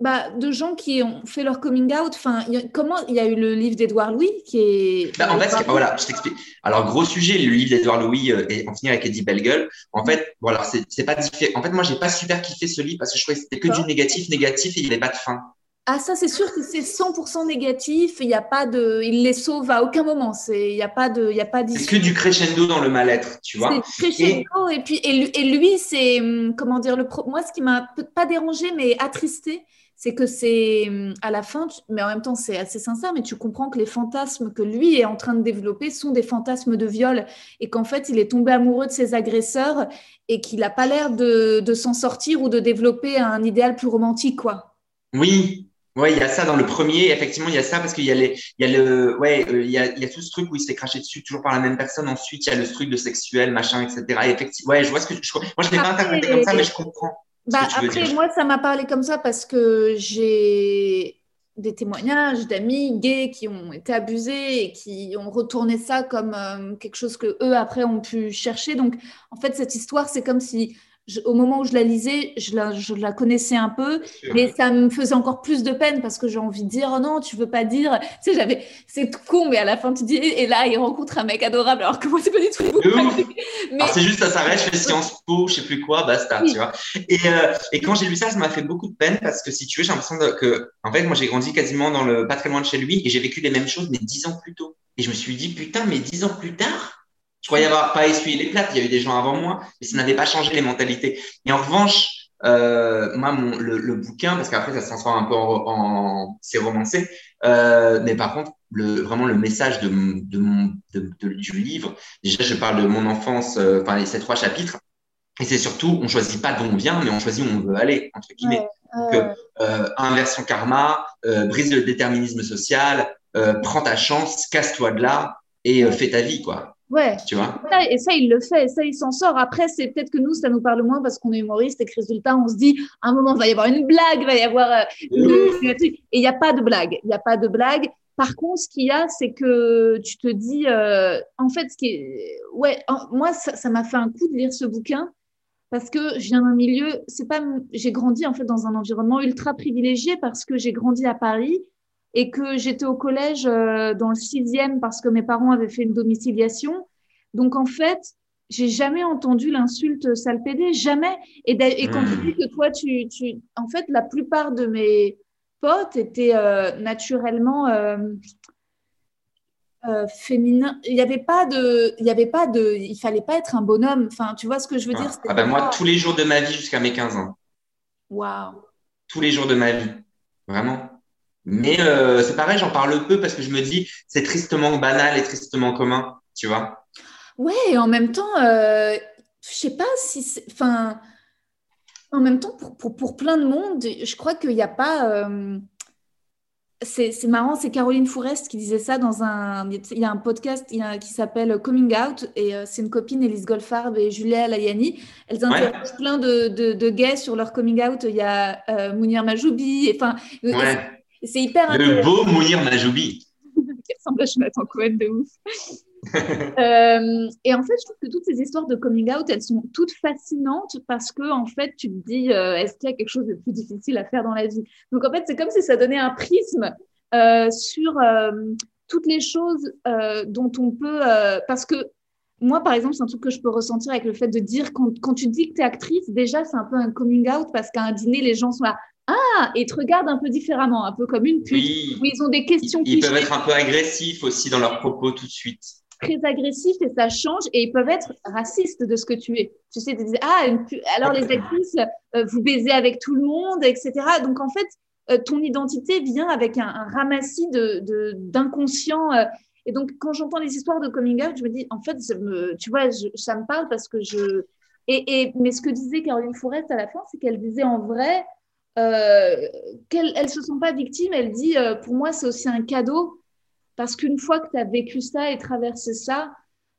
bah, de gens qui ont fait leur coming out. Enfin, comment il y a eu le livre d'Edouard Louis qui est. Bah, en fait, voilà, je t'explique. Alors, gros sujet, le livre d'Edouard Louis euh, et en finir avec Eddie Bellegueule. En fait, voilà, c'est pas. En fait, moi, j'ai pas super kiffé ce livre parce que je trouvais que c'était que du négatif, négatif et il n'y avait pas de fin. Ah, ça, c'est sûr que c'est 100% négatif. Il n'y a pas de. Il les sauve à aucun moment. Il n'y a pas de. Il y a pas C'est que du crescendo dans le mal-être, tu vois. C'est crescendo. Et, puis, et, lui, c'est. Hum, comment dire le Moi, ce qui m'a pas dérangé, mais attristé, c'est que c'est à la fin, mais en même temps c'est assez sincère, mais tu comprends que les fantasmes que lui est en train de développer sont des fantasmes de viol et qu'en fait il est tombé amoureux de ses agresseurs et qu'il n'a pas l'air de, s'en sortir ou de développer un idéal plus romantique, quoi. Oui, Ouais, il y a ça dans le premier. Effectivement, il y a ça parce qu'il y a les, il y a le, ouais, euh, il, y a, il y a tout ce truc où il se fait cracher dessus toujours par la même personne. Ensuite, il y a le truc de sexuel, machin, etc. Et effectivement, ouais, je vois ce que je, moi je l'ai pas interprété comme ça, mais je comprends. Bah, après, moi, ça m'a parlé comme ça parce que j'ai des témoignages d'amis gays qui ont été abusés et qui ont retourné ça comme euh, quelque chose que eux après ont pu chercher. Donc en fait cette histoire c'est comme si au moment où je la lisais, je la, je la connaissais un peu, mais ça me faisait encore plus de peine parce que j'ai envie de dire oh non, tu veux pas dire. Tu sais, j'avais, c'est con, mais à la fin tu dis et là il rencontre un mec adorable alors que moi c'est pas du tout. mais... c'est juste ça s'arrête, je fais Sciences Po, je sais plus quoi, basta, tu vois. Et, euh, et quand j'ai lu ça, ça m'a fait beaucoup de peine parce que si tu veux, j'ai l'impression que, en fait, moi j'ai grandi quasiment dans le pas très loin de chez lui et j'ai vécu les mêmes choses mais dix ans plus tôt. Et je me suis dit putain, mais dix ans plus tard je croyais avoir pas essuyé les plates. Il y a eu des gens avant moi, mais ça n'avait pas changé les mentalités. Et en revanche, euh, moi, mon, le, le, bouquin, parce qu'après, ça se transforme un peu en, en c'est romancé, euh, mais par contre, le, vraiment le message de, de mon, de, de, du livre, déjà, je parle de mon enfance, euh, enfin, ces trois chapitres, et c'est surtout, on choisit pas d'où on vient, mais on choisit où on veut aller, entre guillemets. Ouais, euh, inverse son karma, euh, brise le déterminisme social, euh, prends ta chance, casse-toi de là et fais ta vie, quoi. Ouais. Tu vois? Et ça, il le fait, ça, il s'en sort. Après, c'est peut-être que nous, ça nous parle moins parce qu'on est humoriste et que résultat, on se dit, à un moment, il va y avoir une blague, il va y avoir. Euh, et il n'y a pas de blague. Il n'y a pas de blague. Par contre, ce qu'il y a, c'est que tu te dis, euh, en fait, ce qui est, ouais, moi, ça m'a fait un coup de lire ce bouquin parce que je viens d'un milieu, c'est pas, j'ai grandi en fait dans un environnement ultra privilégié parce que j'ai grandi à Paris et que j'étais au collège euh, dans le sixième parce que mes parents avaient fait une domiciliation. Donc en fait, j'ai jamais entendu l'insulte salpédé, jamais. Et, et quand tu dis que toi, tu, tu, en fait, la plupart de mes potes étaient euh, naturellement euh, euh, féminins. Il n'y avait pas de, il y avait pas de, il fallait pas être un bonhomme. Enfin, tu vois ce que je veux dire? Ah ben Moi, tous les jours de ma vie jusqu'à mes 15 ans. Waouh. Tous les jours de ma vie, vraiment. Mais euh, c'est pareil, j'en parle peu parce que je me dis, c'est tristement banal et tristement commun, tu vois. Ouais, et en même temps, euh, je sais pas si. Enfin, en même temps, pour, pour, pour, plein de monde, je crois qu'il n'y a pas. Euh, c'est marrant, c'est Caroline Fourest qui disait ça dans un. Il y a un podcast qui s'appelle Coming Out et euh, c'est une copine, Elise Goldfarb et Julia Layani. Elles interrogent plein de, de, de, gays sur leur coming out. Il y a euh, Mounir Majoubi. Enfin, ouais. C'est hyper Le beau Mounir Majoubi. Quel Jonathan Cohen de ouf. euh, et en fait, je trouve que toutes ces histoires de coming out, elles sont toutes fascinantes parce que, en fait, tu te dis, euh, est-ce qu'il y a quelque chose de plus difficile à faire dans la vie? Donc, en fait, c'est comme si ça donnait un prisme euh, sur euh, toutes les choses dont on peut. Parce que moi, par exemple, c'est un truc que je peux ressentir avec le fait de dire, quand, quand tu dis que tu es actrice, déjà, c'est un peu un coming out parce qu'à un dîner, les gens sont là. Ah, et te regardent un peu différemment, un peu comme une pute, oui. où ils ont des questions Ils, ils peuvent être un peu agressifs aussi dans leurs propos tout de suite. Très agressifs et ça change, et ils peuvent être racistes de ce que tu es. Tu sais, tu dis, ah, une alors les actrices, euh, vous baisez avec tout le monde, etc. Donc en fait, euh, ton identité vient avec un, un ramassis d'inconscient. De, euh, et donc quand j'entends les histoires de coming out, je me dis, en fait, me, tu vois, je, ça me parle parce que je. Et, et, mais ce que disait Caroline Forest à la fin, c'est qu'elle disait en vrai, euh, qu'elles ne se sont pas victimes. Elle dit, euh, pour moi, c'est aussi un cadeau, parce qu'une fois que tu as vécu ça et traversé ça,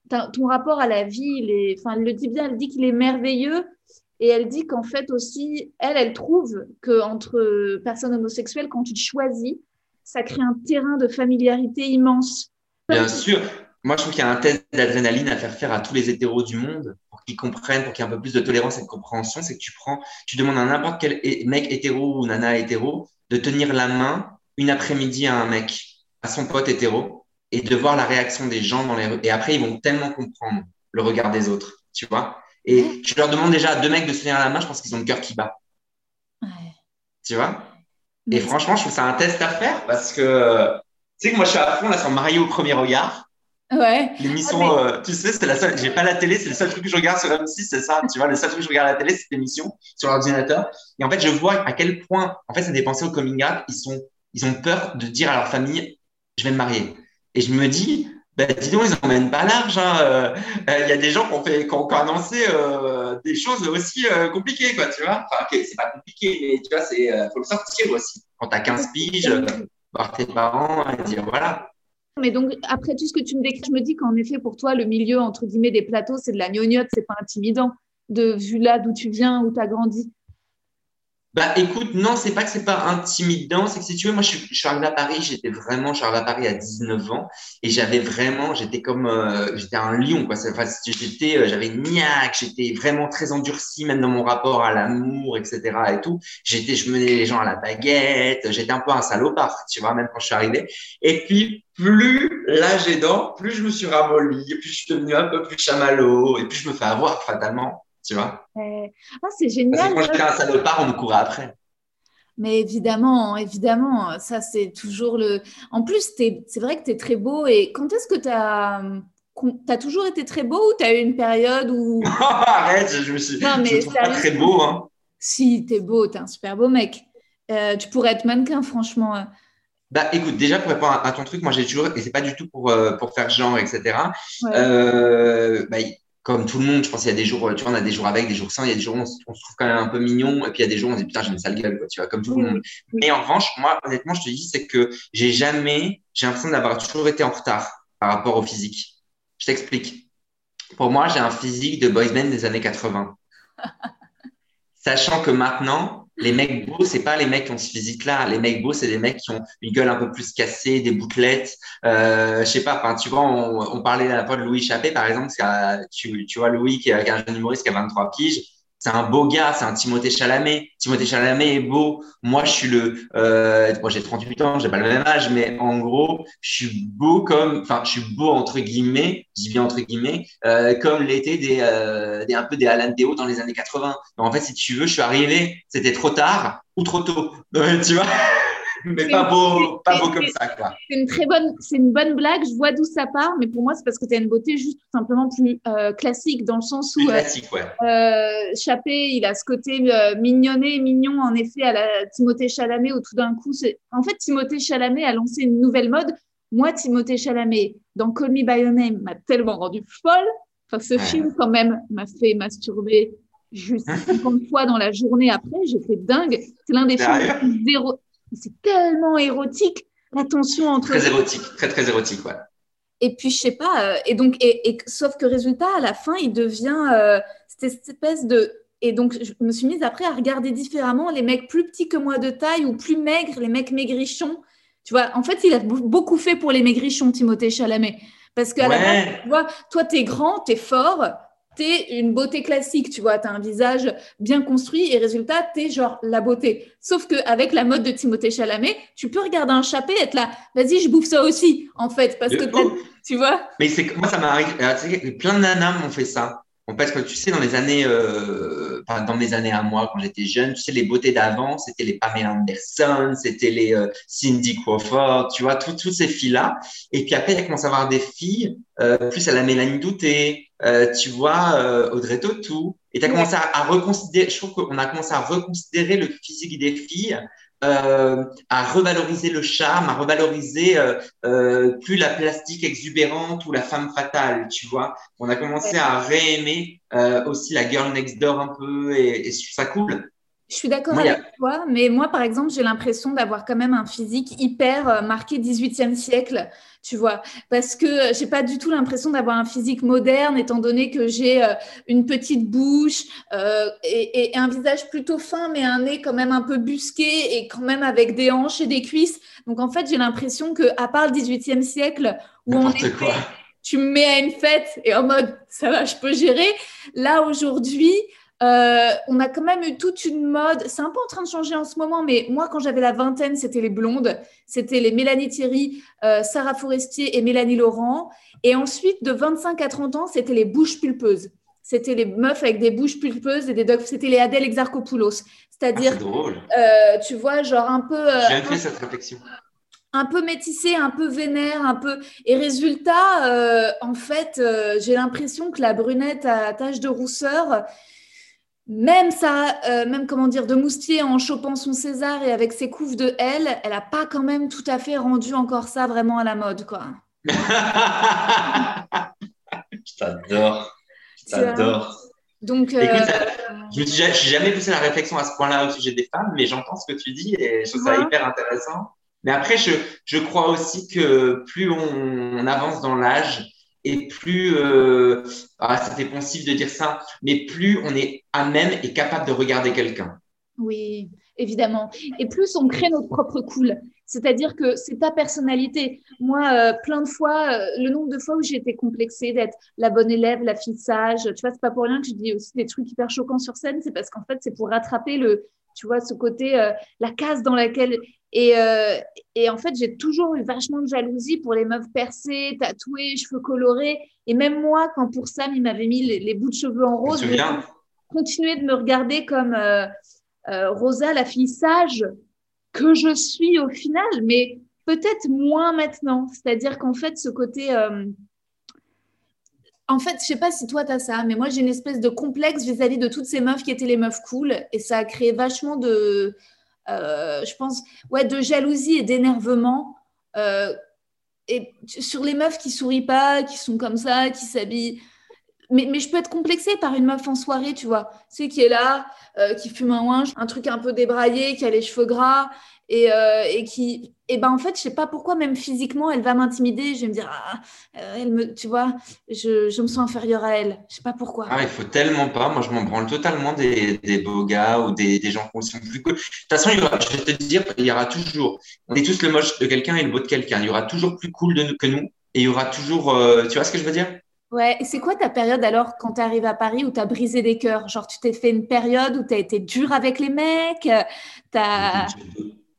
ton rapport à la vie, est, elle le dit bien, elle dit qu'il est merveilleux. Et elle dit qu'en fait aussi, elle, elle trouve qu'entre personnes homosexuelles, quand tu choisis, ça crée un terrain de familiarité immense. Bien sûr. Moi, je trouve qu'il y a un test d'adrénaline à faire faire à tous les hétéros du monde qu'ils comprennent, pour qu'il y ait un peu plus de tolérance et de compréhension. C'est que tu prends, tu demandes à n'importe quel mec hétéro ou nana hétéro de tenir la main une après-midi à un mec, à son pote hétéro, et de voir la réaction des gens dans les rues. Et après, ils vont tellement comprendre le regard des autres, tu vois. Et tu leur demandes déjà à deux mecs de se tenir la main, je pense qu'ils ont le cœur qui bat. Ouais. Tu vois? Et franchement, je trouve ça un test à faire parce que, tu sais que moi, je suis à fond là sur Mario au premier regard. Ouais. L'émission, ah, mais... euh, tu sais, c'est la seule. J'ai pas la télé, c'est le seul truc que je regarde sur M6, c'est ça. Tu vois, le seul truc que je regarde à la télé, c'est l'émission sur l'ordinateur. Et en fait, je vois à quel point, en fait, ça des pensées au coming out. Ils sont, ils ont peur de dire à leur famille, je vais me marier. Et je me dis, ben, dis donc, ils emmènent pas large. Il hein. euh, euh, y a des gens qui ont, fait, qui ont, qui ont annoncé euh, des choses aussi compliquées, quoi, tu vois. Enfin, okay, c'est pas compliqué, mais tu vois, c'est faut le sortir aussi. Quand tu as 15 piges, voir tes parents et dire voilà. Mais donc, après tout ce que tu me décris, je me dis qu'en effet, pour toi, le milieu, entre guillemets, des plateaux, c'est de la gnognotte, c'est pas intimidant, de vu là d'où tu viens, où tu as grandi. Bah écoute, non, c'est pas que c'est pas intimidant, c'est que si tu veux, moi je suis, arrivé à Paris, j'étais vraiment, je suis à Paris à 19 ans et j'avais vraiment, j'étais comme, euh, j'étais un lion quoi. Enfin, j'étais, euh, j'avais une niaque, j'étais vraiment très endurci même dans mon rapport à l'amour, etc. et tout. J'étais, je menais les gens à la baguette, j'étais un peu un salopard, tu vois, même quand je suis arrivé. Et puis plus l'âge aidant, plus je me suis ramolli, plus je suis devenu un peu plus chamallow et plus je me fais avoir fatalement tu vois. Ah, c'est génial. Parce que quand j'étais un salopard, on me courait après. Mais évidemment, évidemment, ça c'est toujours le. En plus, c'est vrai que tu es très beau. Et quand est-ce que tu as. T'as toujours été très beau ou tu as eu une période où. Arrête, je me suis. Non, mais pas très beau. Hein. Si, t'es beau, t'es un super beau mec. Euh, tu pourrais être mannequin, franchement. Bah, écoute, déjà pour répondre à, ton truc, moi j'ai toujours, et c'est pas du tout pour, euh, pour faire genre, etc. Euh, bah, comme tout le monde, je pense qu'il y a des jours, tu vois, on a des jours avec, des jours sans, il y a des jours où on, se trouve quand même un peu mignon, et puis il y a des jours où on se dit putain, j'ai une sale gueule, quoi, tu vois, comme tout le monde. Mais en revanche, moi, honnêtement, je te dis, c'est que j'ai jamais, j'ai l'impression d'avoir toujours été en retard par rapport au physique. Je t'explique. Pour moi, j'ai un physique de boys band des années 80. Sachant que maintenant, les mecs beaux, c'est pas les mecs qui ont ce physique-là. Les mecs beaux, c'est des mecs qui ont une gueule un peu plus cassée, des bouclettes. Euh, je sais pas. Enfin, tu vois, on, on parlait la fois de Louis Chappé, par exemple. Tu, tu vois Louis qui est un jeune humoriste qui a 23 piges c'est un beau gars, c'est un Timothée Chalamet. Timothée Chalamet est beau. Moi, je suis le, euh, moi j'ai 38 ans, j'ai pas le même âge, mais en gros, je suis beau comme, enfin, je suis beau entre guillemets, je dis bien entre guillemets, euh, comme l'été des, euh, des, un peu des Alan Théo dans les années 80. Donc, en fait, si tu veux, je suis arrivé, c'était trop tard ou trop tôt. tu vois? Mais pas beau, pas beau comme ça, quoi. C'est une très bonne, c'est une bonne blague. Je vois d'où ça part, mais pour moi, c'est parce que tu as une beauté juste tout simplement plus euh, classique, dans le sens où. Plus euh, classique, ouais. Euh, Chappé, il a ce côté mignonné, mignon, en effet, à la Timothée Chalamet, où tout d'un coup. En fait, Timothée Chalamet a lancé une nouvelle mode. Moi, Timothée Chalamet, dans Call Me By Your Name, m'a tellement rendu folle. Enfin, ce film, quand même, m'a fait masturber juste 50 fois dans la journée après. J'étais dingue. C'est l'un des films zéro c'est tellement érotique, la tension entre. Très érotique, très très érotique, ouais. Et puis, je sais pas, euh, et donc, et, sauf que résultat, à la fin, il devient euh, cette espèce de. Et donc, je me suis mise après à regarder différemment les mecs plus petits que moi de taille ou plus maigres, les mecs maigrichons. Tu vois, en fait, il a beaucoup fait pour les maigrichons, Timothée Chalamet. Parce que la tu vois, toi, t'es grand, t'es fort, t'es une beauté classique, tu vois, t'as un visage bien construit et résultat, t'es genre la beauté. Sauf qu'avec la mode de Timothée Chalamet, tu peux regarder un chapeau et être là, vas-y, je bouffe ça aussi, en fait, parce que tu vois. Mais c'est moi, ça m'arrive, plein de nanas m'ont fait ça. En fait, tu sais, dans les années, euh, dans mes années à moi, quand j'étais jeune, tu sais, les beautés d'avant, c'était les Pamela Anderson, c'était les euh, Cindy Crawford, tu vois, toutes ces filles-là. Et puis après, il a commencé à avoir des filles, euh, plus à la Mélanie Douté, euh, tu vois, euh, Audrey Tautou. Et tu as commencé à, à, reconsidérer, je trouve qu'on a commencé à reconsidérer le physique des filles euh, à revaloriser le charme, à revaloriser euh, euh, plus la plastique exubérante ou la femme fatale, tu vois. On a commencé à réaimer aussi la girl next door un peu et, et ça coule. Je suis d'accord avec toi, mais moi, par exemple, j'ai l'impression d'avoir quand même un physique hyper euh, marqué 18e siècle, tu vois, parce que j'ai pas du tout l'impression d'avoir un physique moderne, étant donné que j'ai euh, une petite bouche euh, et, un visage plutôt fin, mais un nez quand même un peu busqué et quand même avec des hanches et des cuisses. Donc, en fait, j'ai l'impression que, à part le 18e siècle, où on est tu me mets à une fête et en mode ça va, je peux gérer. Là, aujourd'hui, euh, on a quand même eu toute une mode. C'est un peu en train de changer en ce moment, mais moi, quand j'avais la vingtaine, c'était les blondes. C'était les Mélanie Thierry, euh, Sarah Forestier et Mélanie Laurent. Et ensuite, de 25 à 30 ans, c'était les bouches pulpeuses. C'était les meufs avec des bouches pulpeuses et des dogs. C'était les Adèle Exarchopoulos. C'est-à-dire, ah, euh, tu vois, genre un peu. J'ai fait cette réflexion un peu métissé, un peu vénère, un peu. Et résultat, en fait, j'ai l'impression que la brunette à tache de rousseur, même ça, euh, même comment dire, de Moustier en chopant son César et avec ses couves de L, elle a pas quand même tout à fait rendu encore ça vraiment à la mode, quoi. je t'adore, je t'adore. Donc, euh, Écoute, je ne suis jamais poussé la réflexion à ce point-là au sujet des femmes, mais j'entends ce que tu dis et je trouve ça hyper intéressant. Mais après, je, je crois aussi que plus on avance dans l'âge, et plus, euh, ah, ça fait pensif de dire ça, mais plus on est à même et capable de regarder quelqu'un. Oui, évidemment. Et plus on crée notre propre cool. C'est-à-dire que c'est ta personnalité. Moi, euh, plein de fois, euh, le nombre de fois où j'ai été complexée d'être la bonne élève, la fille sage, tu vois, c'est pas pour rien que je dis aussi des trucs hyper choquants sur scène, c'est parce qu'en fait, c'est pour rattraper le, tu vois, ce côté, euh, la case dans laquelle. Et, et en fait, j'ai toujours eu vachement de jalousie pour les meufs percées, tatouées, cheveux colorés. Et même moi, quand pour Sam, il m'avait mis les, bouts de cheveux en rose, j'ai continué de me regarder comme Rosa, la fille sage que je suis au final, mais peut-être moins maintenant. C'est-à-dire qu'en fait, ce côté... Euh, en fait, je sais pas si toi, tu as ça, mais moi, j'ai une espèce de complexe vis-à-vis de toutes ces meufs qui étaient les meufs cool. Et ça a créé vachement de... Euh, je pense, ouais, de jalousie et d'énervement. Euh, et sur les meufs qui sourient pas, qui sont comme ça, qui s'habillent mais, mais, je peux être complexée par une meuf en soirée, tu vois. C'est qui est là, euh, qui fume un ouinge, un truc un peu débraillé, qui a les cheveux gras et, euh, et qui. Et ben en fait, je sais pas pourquoi, même physiquement, elle va m'intimider. Je vais me dire, ah, euh, elle me, tu vois, je, je, me sens inférieure à elle. Je sais pas pourquoi. Ah, il faut tellement pas. Moi, je m'en branle totalement des, des, beaux gars ou des, des gens qui sont plus cool. De toute façon, il y aura, je vais te dire, il y aura toujours. On est tous le moche de quelqu'un et le beau de quelqu'un. Il y aura toujours plus cool de nous, que nous. Et il y aura toujours. tu vois ce que je veux dire? Ouais, c'est quoi ta période alors quand tu arrives à Paris où tu as brisé des cœurs? Genre, tu t'es fait une période où tu as été dur avec les mecs as...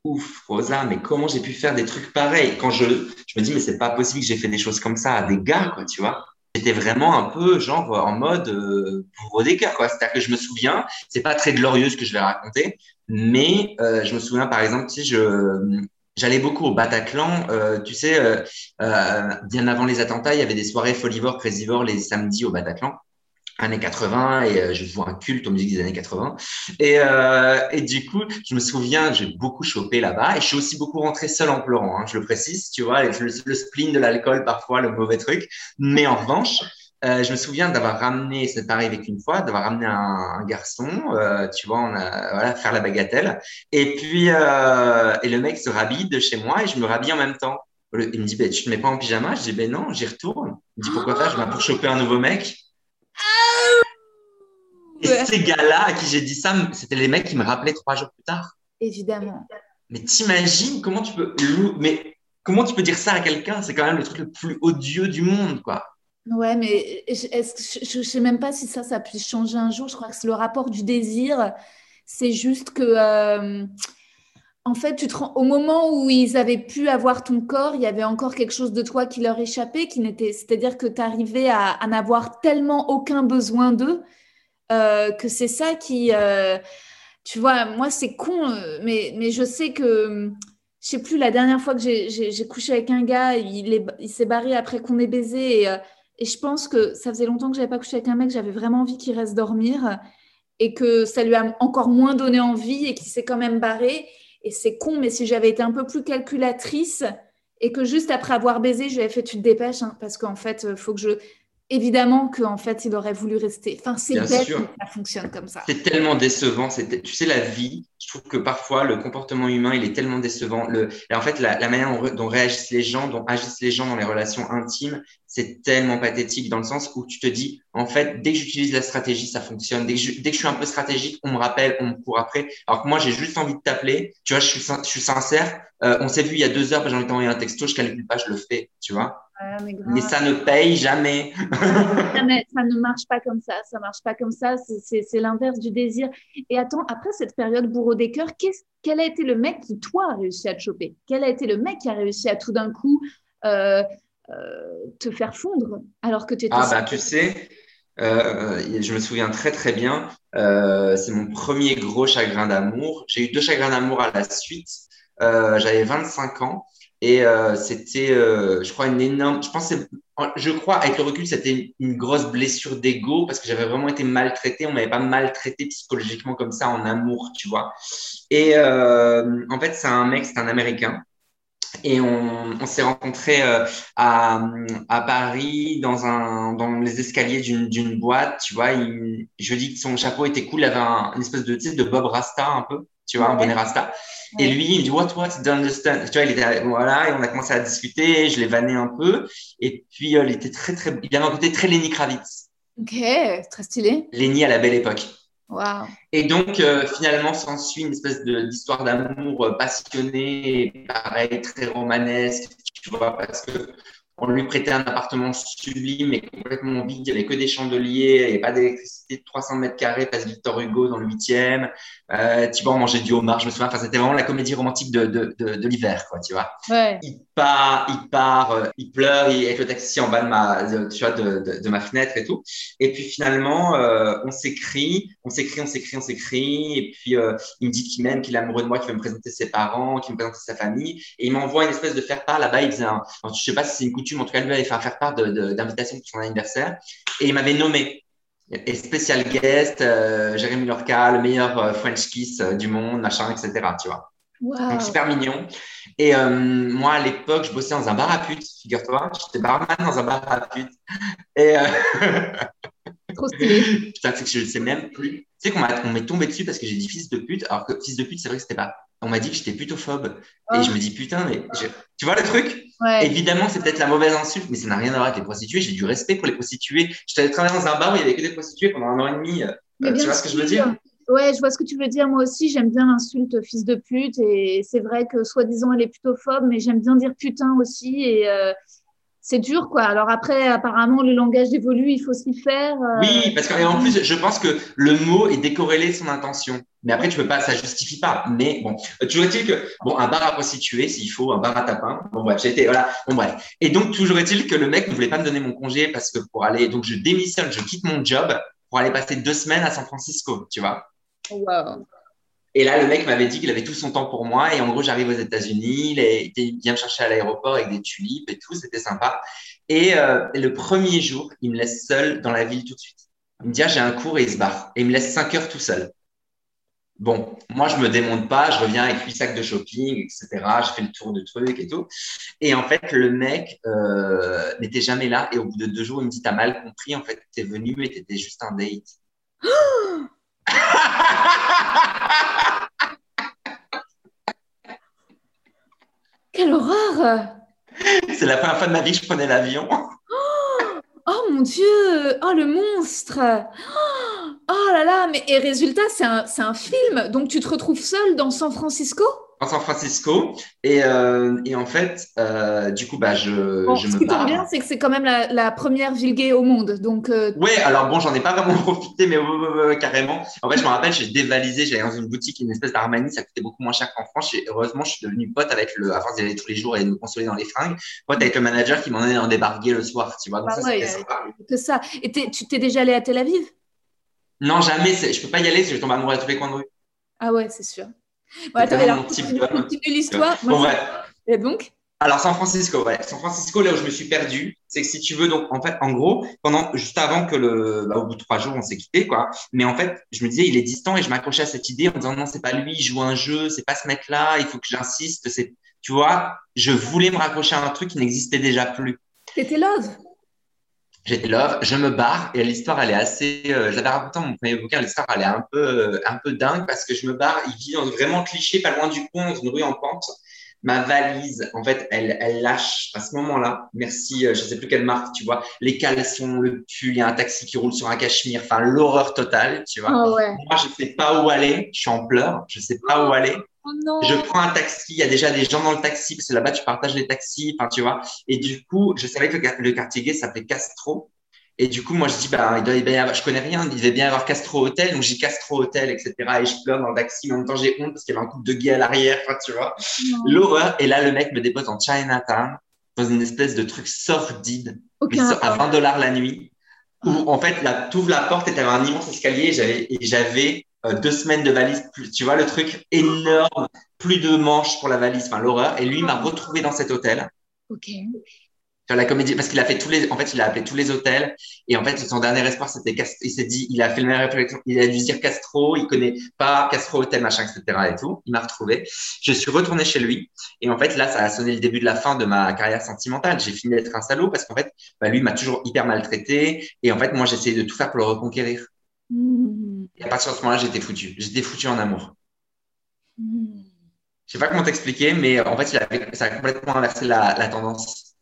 Ouf, Rosa, mais comment j'ai pu faire des trucs pareils? Quand je, je me dis, mais c'est pas possible que j'ai fait des choses comme ça à des gars, quoi, tu vois J'étais vraiment un peu, genre, en mode euh, pour des quoi. C'est-à-dire que je me souviens, c'est pas très glorieux ce que je vais raconter, mais euh, je me souviens, par exemple, si je, J'allais beaucoup au Bataclan. Euh, tu sais, euh, euh, bien avant les attentats, il y avait des soirées folivores, crésivores les samedis au Bataclan, années 80, et euh, je vois un culte aux musiques des années 80. Et, euh, et du coup, je me souviens, j'ai beaucoup chopé là-bas, et je suis aussi beaucoup rentré seul en pleurant, hein, je le précise, tu vois, le, le spleen de l'alcool, parfois, le mauvais truc. Mais en revanche, euh, je me souviens d'avoir ramené, c'est pareil avec une fois, d'avoir ramené un, garçon, euh, tu vois, on a, voilà, faire la bagatelle. Et puis, euh, et le mec se rhabille de chez moi et je me rhabille en même temps. Il me dit, ben, tu te mets pas en pyjama Je dis, ben non, j'y retourne. Il me dit, pourquoi faire? Je vais pour choper un nouveau mec. Et ces gars-là à qui j'ai dit ça, c'était les mecs qui me rappelaient trois jours plus tard. Évidemment. Mais t'imagines comment tu peux, mais comment tu peux dire ça à quelqu'un? C'est quand même le truc le plus odieux du monde, quoi. Ouais, mais je ne sais même pas si ça, ça puisse changer un jour. Je crois que c'est le rapport du désir. C'est juste que, euh, en fait, tu au moment où ils avaient pu avoir ton corps, il y avait encore quelque chose de toi qui leur échappait, qui n'était, c'est-à-dire que tu arrivais à, n'avoir tellement aucun besoin d'eux euh, que c'est ça qui, euh, tu vois, moi c'est con, mais, mais je sais que je sais plus, la dernière fois que j'ai couché avec un gars, il, il s'est barré après qu'on ait baisé et et je pense que ça faisait longtemps que j'avais pas couché avec un mec, j'avais vraiment envie qu'il reste dormir et que ça lui a encore moins donné envie et qu'il s'est quand même barré. Et c'est con, mais si j'avais été un peu plus calculatrice et que juste après avoir baisé, je lui avais fait tu te dépêches hein, parce qu'en fait, il faut que je évidemment qu'en fait, il aurait voulu rester. Enfin, c'est bête, ça fonctionne comme ça. C'est tellement décevant. Tu sais, la vie, je trouve que parfois, le comportement humain, il est tellement décevant. Le, en fait, la, manière dont réagissent les gens, dont agissent les gens dans les relations intimes, c'est tellement pathétique dans le sens où tu te dis, en fait, dès que j'utilise la stratégie, ça fonctionne. Dès que, je, suis un peu stratégique, on me rappelle, on me court après. Alors que moi, j'ai juste envie de t'appeler. Tu vois, je suis, je suis sincère. Euh, on s'est vu il y a deux heures, j'ai envie d'envoyer un texto, je calcule pas, je le fais, tu vois mais, ça ne paye jamais. ça, ne, marche pas comme ça. Ça marche pas comme ça. C'est l'inverse du désir. Et attends, après cette période bourreau des cœurs, quel a été le mec qui, toi, a réussi à te choper? Quel a été le mec qui a réussi à tout d'un coup euh, euh, te faire fondre alors que tu étais. Ah, bah, tu sais. Euh, je me souviens très très bien, c'est mon premier gros chagrin d'amour. J'ai eu deux chagrins d'amour à la suite. J'avais 25 ans et euh, c'était, euh, je crois, une énorme. Je pense, je crois, avec le recul, c'était une grosse blessure d'ego parce que j'avais vraiment été maltraité. On m'avait pas maltraité psychologiquement comme ça en amour, tu vois. Et euh, en fait, c'est un mec, c'est un Américain. Et on, s'est rencontrés à, Paris dans, un, dans les escaliers d'une boîte, tu vois. Je dis que son chapeau était cool, il avait un, une espèce de, tu de Bob Rasta un peu, tu vois, un bonnet Rasta. Et lui, il me dit, what, what, don't understand. Tu vois, il était, voilà, et on a commencé à discuter, je l'ai vanné un peu. Et puis, euh, il était très, très, il avait un côté très Lenny Kravitz. Ok, très stylé. Lenny à la belle époque. Wow. Et donc, euh, finalement, s'ensuit une espèce d'histoire d'amour euh, passionnée, pareil, très romanesque, tu vois, parce que on lui prêtait un appartement sublime et complètement vide. Il n'y avait que des chandeliers et pas d'électricité de 300 mètres carrés, place Victor Hugo dans le 8e. Euh, tu vois, on mangeait du homard, je me souviens. Enfin, c'était vraiment la comédie romantique de, de, de, de l'hiver, quoi, tu vois. Ouais. Il part, il part, euh, il pleure, il, avec le taxi en bas de ma, de, tu vois, de, ma fenêtre et tout. Et puis finalement, euh, on s'écrit, on s'écrit, on s'écrit, on s'écrit. Et puis euh, il me dit qu'il m'aime, qu'il est amoureux de moi, qu'il veut me présenter ses parents, qu'il me présenter sa famille. Et il m'envoie une espèce de faire-part là-bas. Il faisait un, je sais pas si c'est une en tout cas, lui avait fait un faire-part d'invitation pour son anniversaire. Et il m'avait nommé et spécial guest, euh, Jérémy Lorca, le meilleur euh, French kiss euh, du monde, machin, etc. Tu vois. Wow. Donc, super mignon. Et euh, moi, à l'époque, je bossais dans un bar à putes, figure-toi. J'étais barman dans un bar à putes. Et. Euh... Trop stylé. Putain, c'est que je ne sais même plus. Tu sais qu'on m'est tombé dessus parce que j'ai dit fils de pute, alors que fils de pute, c'est vrai que c'était pas. On m'a dit que j'étais putophobe. Oh. Et je me dis, putain, mais. Je... Tu vois le truc? Ouais. Évidemment, c'est peut-être la mauvaise insulte, mais ça n'a rien à voir avec les prostituées. J'ai du respect pour les prostituées. Je t'avais travaillé dans un bar où il y avait que des prostituées pendant un an et demi. Euh, tu vois ce que je veux dire? Ouais, je vois ce que tu veux dire. Moi aussi, j'aime bien l'insulte fils de pute. Et c'est vrai que soi-disant, elle est putophobe, mais j'aime bien dire putain aussi. Et euh, c'est dur, quoi. Alors après, apparemment, le langage évolue, il faut s'y faire. euh, Oui, parce qu'en plus, je pense que le mot est décorrélé de son intention. Mais après, tu peux pas, ça justifie pas. Mais bon, toujours est-il que, bon, un bar à prostituer, s'il faut, un bar à tapin. Bon, bref, j'ai été, voilà. Bon, bref. Et donc, toujours est-il que le mec ne voulait pas me donner mon congé parce que pour aller, donc je démissionne, je quitte mon job pour aller passer deux semaines à San Francisco, tu vois. wow. Et là, le mec m'avait dit qu'il avait tout son temps pour moi. Et en gros, j'arrive aux États-Unis. Il, est- il vient me chercher à l'aéroport avec des tulipes et tout. C'était sympa. Et euh, le premier jour, il me laisse seul dans la ville tout de suite. Il me dit, ah, j'ai un cours et il se barre. Et il me laisse cinq heures tout seul. Bon, moi, je me démonte pas. Je reviens avec huit sacs de shopping, etc. Je fais le tour de trucs et tout. Et en fait, le mec euh, n'était jamais là. Et au bout de deux jours, il me dit, t'as mal compris. En fait, t'es venu et t'étais juste un date. Quelle horreur! C'est la première fois de ma vie que je prenais l'avion. Oh mon Dieu! Oh le monstre! Oh là là! Mais et résultat, c'est un, un film. Donc tu te retrouves seul dans San Francisco? En San Francisco. Et, euh, et en fait, euh, du coup, bah, je, Bon, je ce me qui tombe bien, c'est que c'est quand même la, la première ville gay au monde. Donc, euh, Ouais, alors bon, j'en ai pas vraiment profité, mais carrément. En fait, je me rappelle, j'ai dévalisé, j'allais dans une boutique, une espèce d'Armani, ça coûtait beaucoup moins cher qu'en France. Et heureusement, je suis devenu pote avec le, à force d'y aller tous les jours et de me consoler dans les fringues, pote avec le manager qui m'en allait en débarquer le soir, tu vois. Donc Bah ça, ouais, c'était sympa. que ça. Et tu t'es déjà allé à Tel Aviv? Non, jamais, je peux pas y aller, parce que je tombe amoureux à tous les coins de rue. Ah ouais, c'est sûr. Bon, attends, alors, continue, l'histoire. Bon, bref. Et donc? Alors, San Francisco, ouais. San Francisco, là où je me suis perdu, c'est que si tu veux, donc, en fait, en gros, pendant, juste avant que le, bah, au bout de trois jours, on s'est quitté, quoi. Mais en fait, je me disais, il est distant et je m'accrochais à cette idée en disant, non, c'est pas lui, il joue un jeu, c'est pas ce mec-là, il faut que j'insiste, c'est, tu vois, je voulais me raccrocher à un truc qui n'existait déjà plus. T'étais love? J'étais love, je me barre et l'histoire, elle est assez, euh, je l'avais raconté dans mon premier bouquin, l'histoire, elle est un peu, euh, un peu dingue parce que je me barre, il vit dans vraiment cliché, pas loin du pont, dans une rue en pente. Ma valise, en fait, elle, elle lâche à ce moment-là. Merci, euh, je sais plus quelle marque, tu vois. Les caleçons, le pull, il y a un taxi qui roule sur un cachemire, enfin, l'horreur totale, tu vois. Oh ouais. Moi, je sais pas où aller, je suis en pleurs, je sais pas où aller. Oh non. Je prends un taxi, il y a déjà des gens dans le taxi, parce que là-bas, tu partages les taxis, enfin, tu vois. Et du coup, je savais que le, quar- le quartier gay s'appelait Castro. Et du coup, moi, je dis, bah, il doit bien y avoir, je connais rien, il devait bien y avoir Castro Hotel, donc j'ai Castro Hotel, etc. Et je pleure dans le taxi, mais en même temps, j'ai honte parce qu'il y avait un couple de gays à l'arrière, tu vois. L'horreur. Et là, le mec me dépose en Chinatown, dans une espèce de truc sordide, mais so- à rapport. 20 dollars la nuit, où, en fait, là, t'ouvres la porte et t'avais un immense escalier, et j'avais, deux semaines de valise, plus, tu vois, le truc énorme, plus de manches pour la valise, enfin, l'horreur. Et lui, m'a retrouvé dans cet hôtel. Ok. faire la comédie parce qu'il a fait tous les en fait il a appelé tous les hôtels. Et en fait son dernier espoir c'était Castro il s'est dit il a fait le même réflexion. Il a dû se dire Castro il connaît pas Castro Hôtel machin etc et tout. Il m'a retrouvé. Je suis retourné chez lui. Et en fait là ça a sonné le début de la fin de ma carrière sentimentale. J'ai fini d'être un salaud parce qu'en fait bah, lui m'a toujours hyper maltraité. Et en fait moi j'ai essayé de tout faire pour le reconquérir. Et à partir de ce moment-là j'étais foutu j'étais foutu en amour Hmm. je sais pas comment t'expliquer mais en fait ça a complètement inversé la, la tendance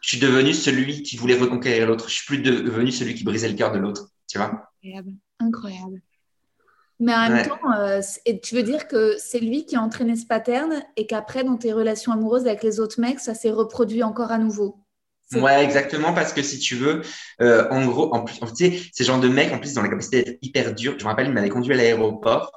je suis devenu celui qui voulait reconquérir l'autre. Je suis plus devenu celui qui brisait le cœur de l'autre. Tu vois? Incroyable. Incroyable. Mais en même Ouais. temps, euh, tu veux dire que c'est lui qui a entraîné ce pattern et qu'après, dans tes relations amoureuses avec les autres mecs, ça s'est reproduit encore à nouveau? Ouais, exactement, parce que si tu veux, euh, en gros, en plus, tu sais, ces genres de mecs, en plus, ils ont la capacité d'être hyper durs. Je me rappelle, il m'avait conduit à l'aéroport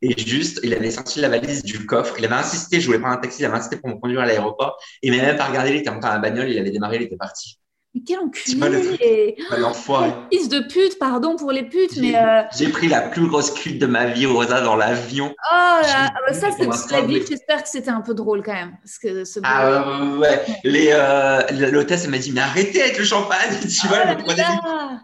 et juste, il avait sorti la valise du coffre. Il avait insisté, je voulais prendre un taxi, il avait insisté pour me conduire à l'aéroport. Il m'avait même pas regardé, il était monté dans la bagnole, il avait démarré, il était parti. Mais quel le enculé et- L'enfoiré. Fils de pute, pardon pour les putes, mais euh, j'ai pris la plus grosse cuite de ma vie, Rosa, dans l'avion. oh là, ah bah ça, c'est dit, oui. j'espère que c'était un peu drôle quand même. Parce que ce Ah euh, ouais, les euh, l'hôtesse m'a dit mais arrêtez avec le champagne, tu vois, elle me prenait des- là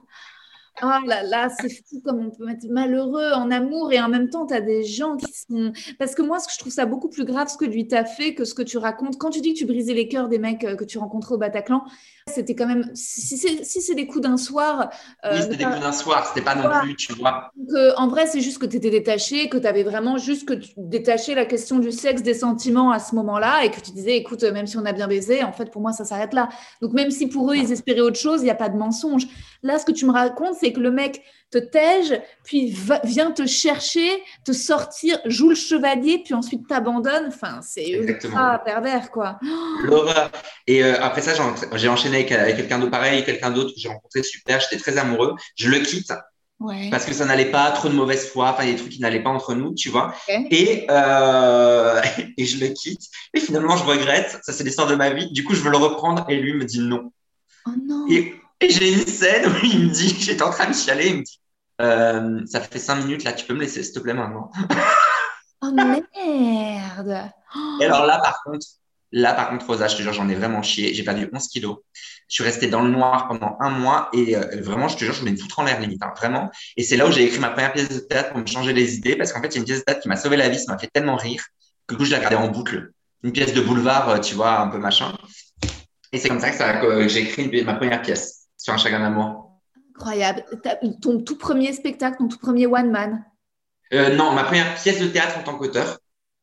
Oh là là, c'est fou comme on peut être malheureux en amour et en même temps, tu as des gens qui sont. Parce que moi, ce que je trouve ça beaucoup plus grave ce que lui t'a fait que ce que tu racontes. Quand tu dis que tu brisais les cœurs des mecs euh, que tu rencontrais au Bataclan, c'était quand même. Si c'est si des coups d'un soir. euh, Oui, c'était des coups d'un soir, c'était pas non Voilà. plus, tu vois. donc, euh, en vrai, c'est juste que tu étais détaché, que tu avais vraiment juste que tu la question du sexe, des sentiments à ce moment-là, et que tu disais, écoute, euh, même si on a bien baisé, en fait, pour moi, ça s'arrête là. Donc, même si pour eux, ils espéraient autre chose, il n'y a pas de mensonge. Là, ce que tu me racontes, c'est que le mec te tège, puis va- vient te chercher, te sortir, joue le chevalier, puis ensuite t'abandonne. Enfin, c'est ultra pervers, quoi. L'horreur. Et euh, après ça, j'ai- enchaîné avec, avec quelqu'un de pareil, quelqu'un d'autre que j'ai rencontré super, j'étais très amoureux. Je le quitte Ouais. parce que ça n'allait pas, trop de mauvaise foi, enfin, des trucs qui n'allaient pas entre nous, tu vois. Et, euh, et je le quitte. Et finalement, je regrette. Ça, c'est l'histoire de ma vie. Du coup, je veux le reprendre et lui me dit non. Oh non. Et, et j'ai une scène où il me dit, j'étais en train de chialer, il me dit, euh, ça fait cinq minutes là, tu peux me laisser, s'il te plaît, maintenant. Oh merde. Et alors là, par contre, là, par contre, Rosa, je te jure, j'en ai vraiment chié. J'ai perdu 11 kilos. Je suis restée dans le noir pendant un mois et euh, vraiment, je te jure, je voulais me foutre en l'air limite, hein, vraiment. Et c'est là où j'ai écrit ma première pièce de théâtre pour me changer les idées parce qu'en fait, il y a une pièce de théâtre qui m'a sauvé la vie, ça m'a fait tellement rire que du coup, je l'ai regardée en boucle. Une pièce de boulevard, euh, tu vois, un peu machin. Et c'est comme ça que, ça- que j'ai écrit ma première pièce sur un chagrin d'amour. Incroyable. Ton tout premier spectacle, ton tout premier one man? Euh, non, ma première pièce de théâtre en tant qu'auteur.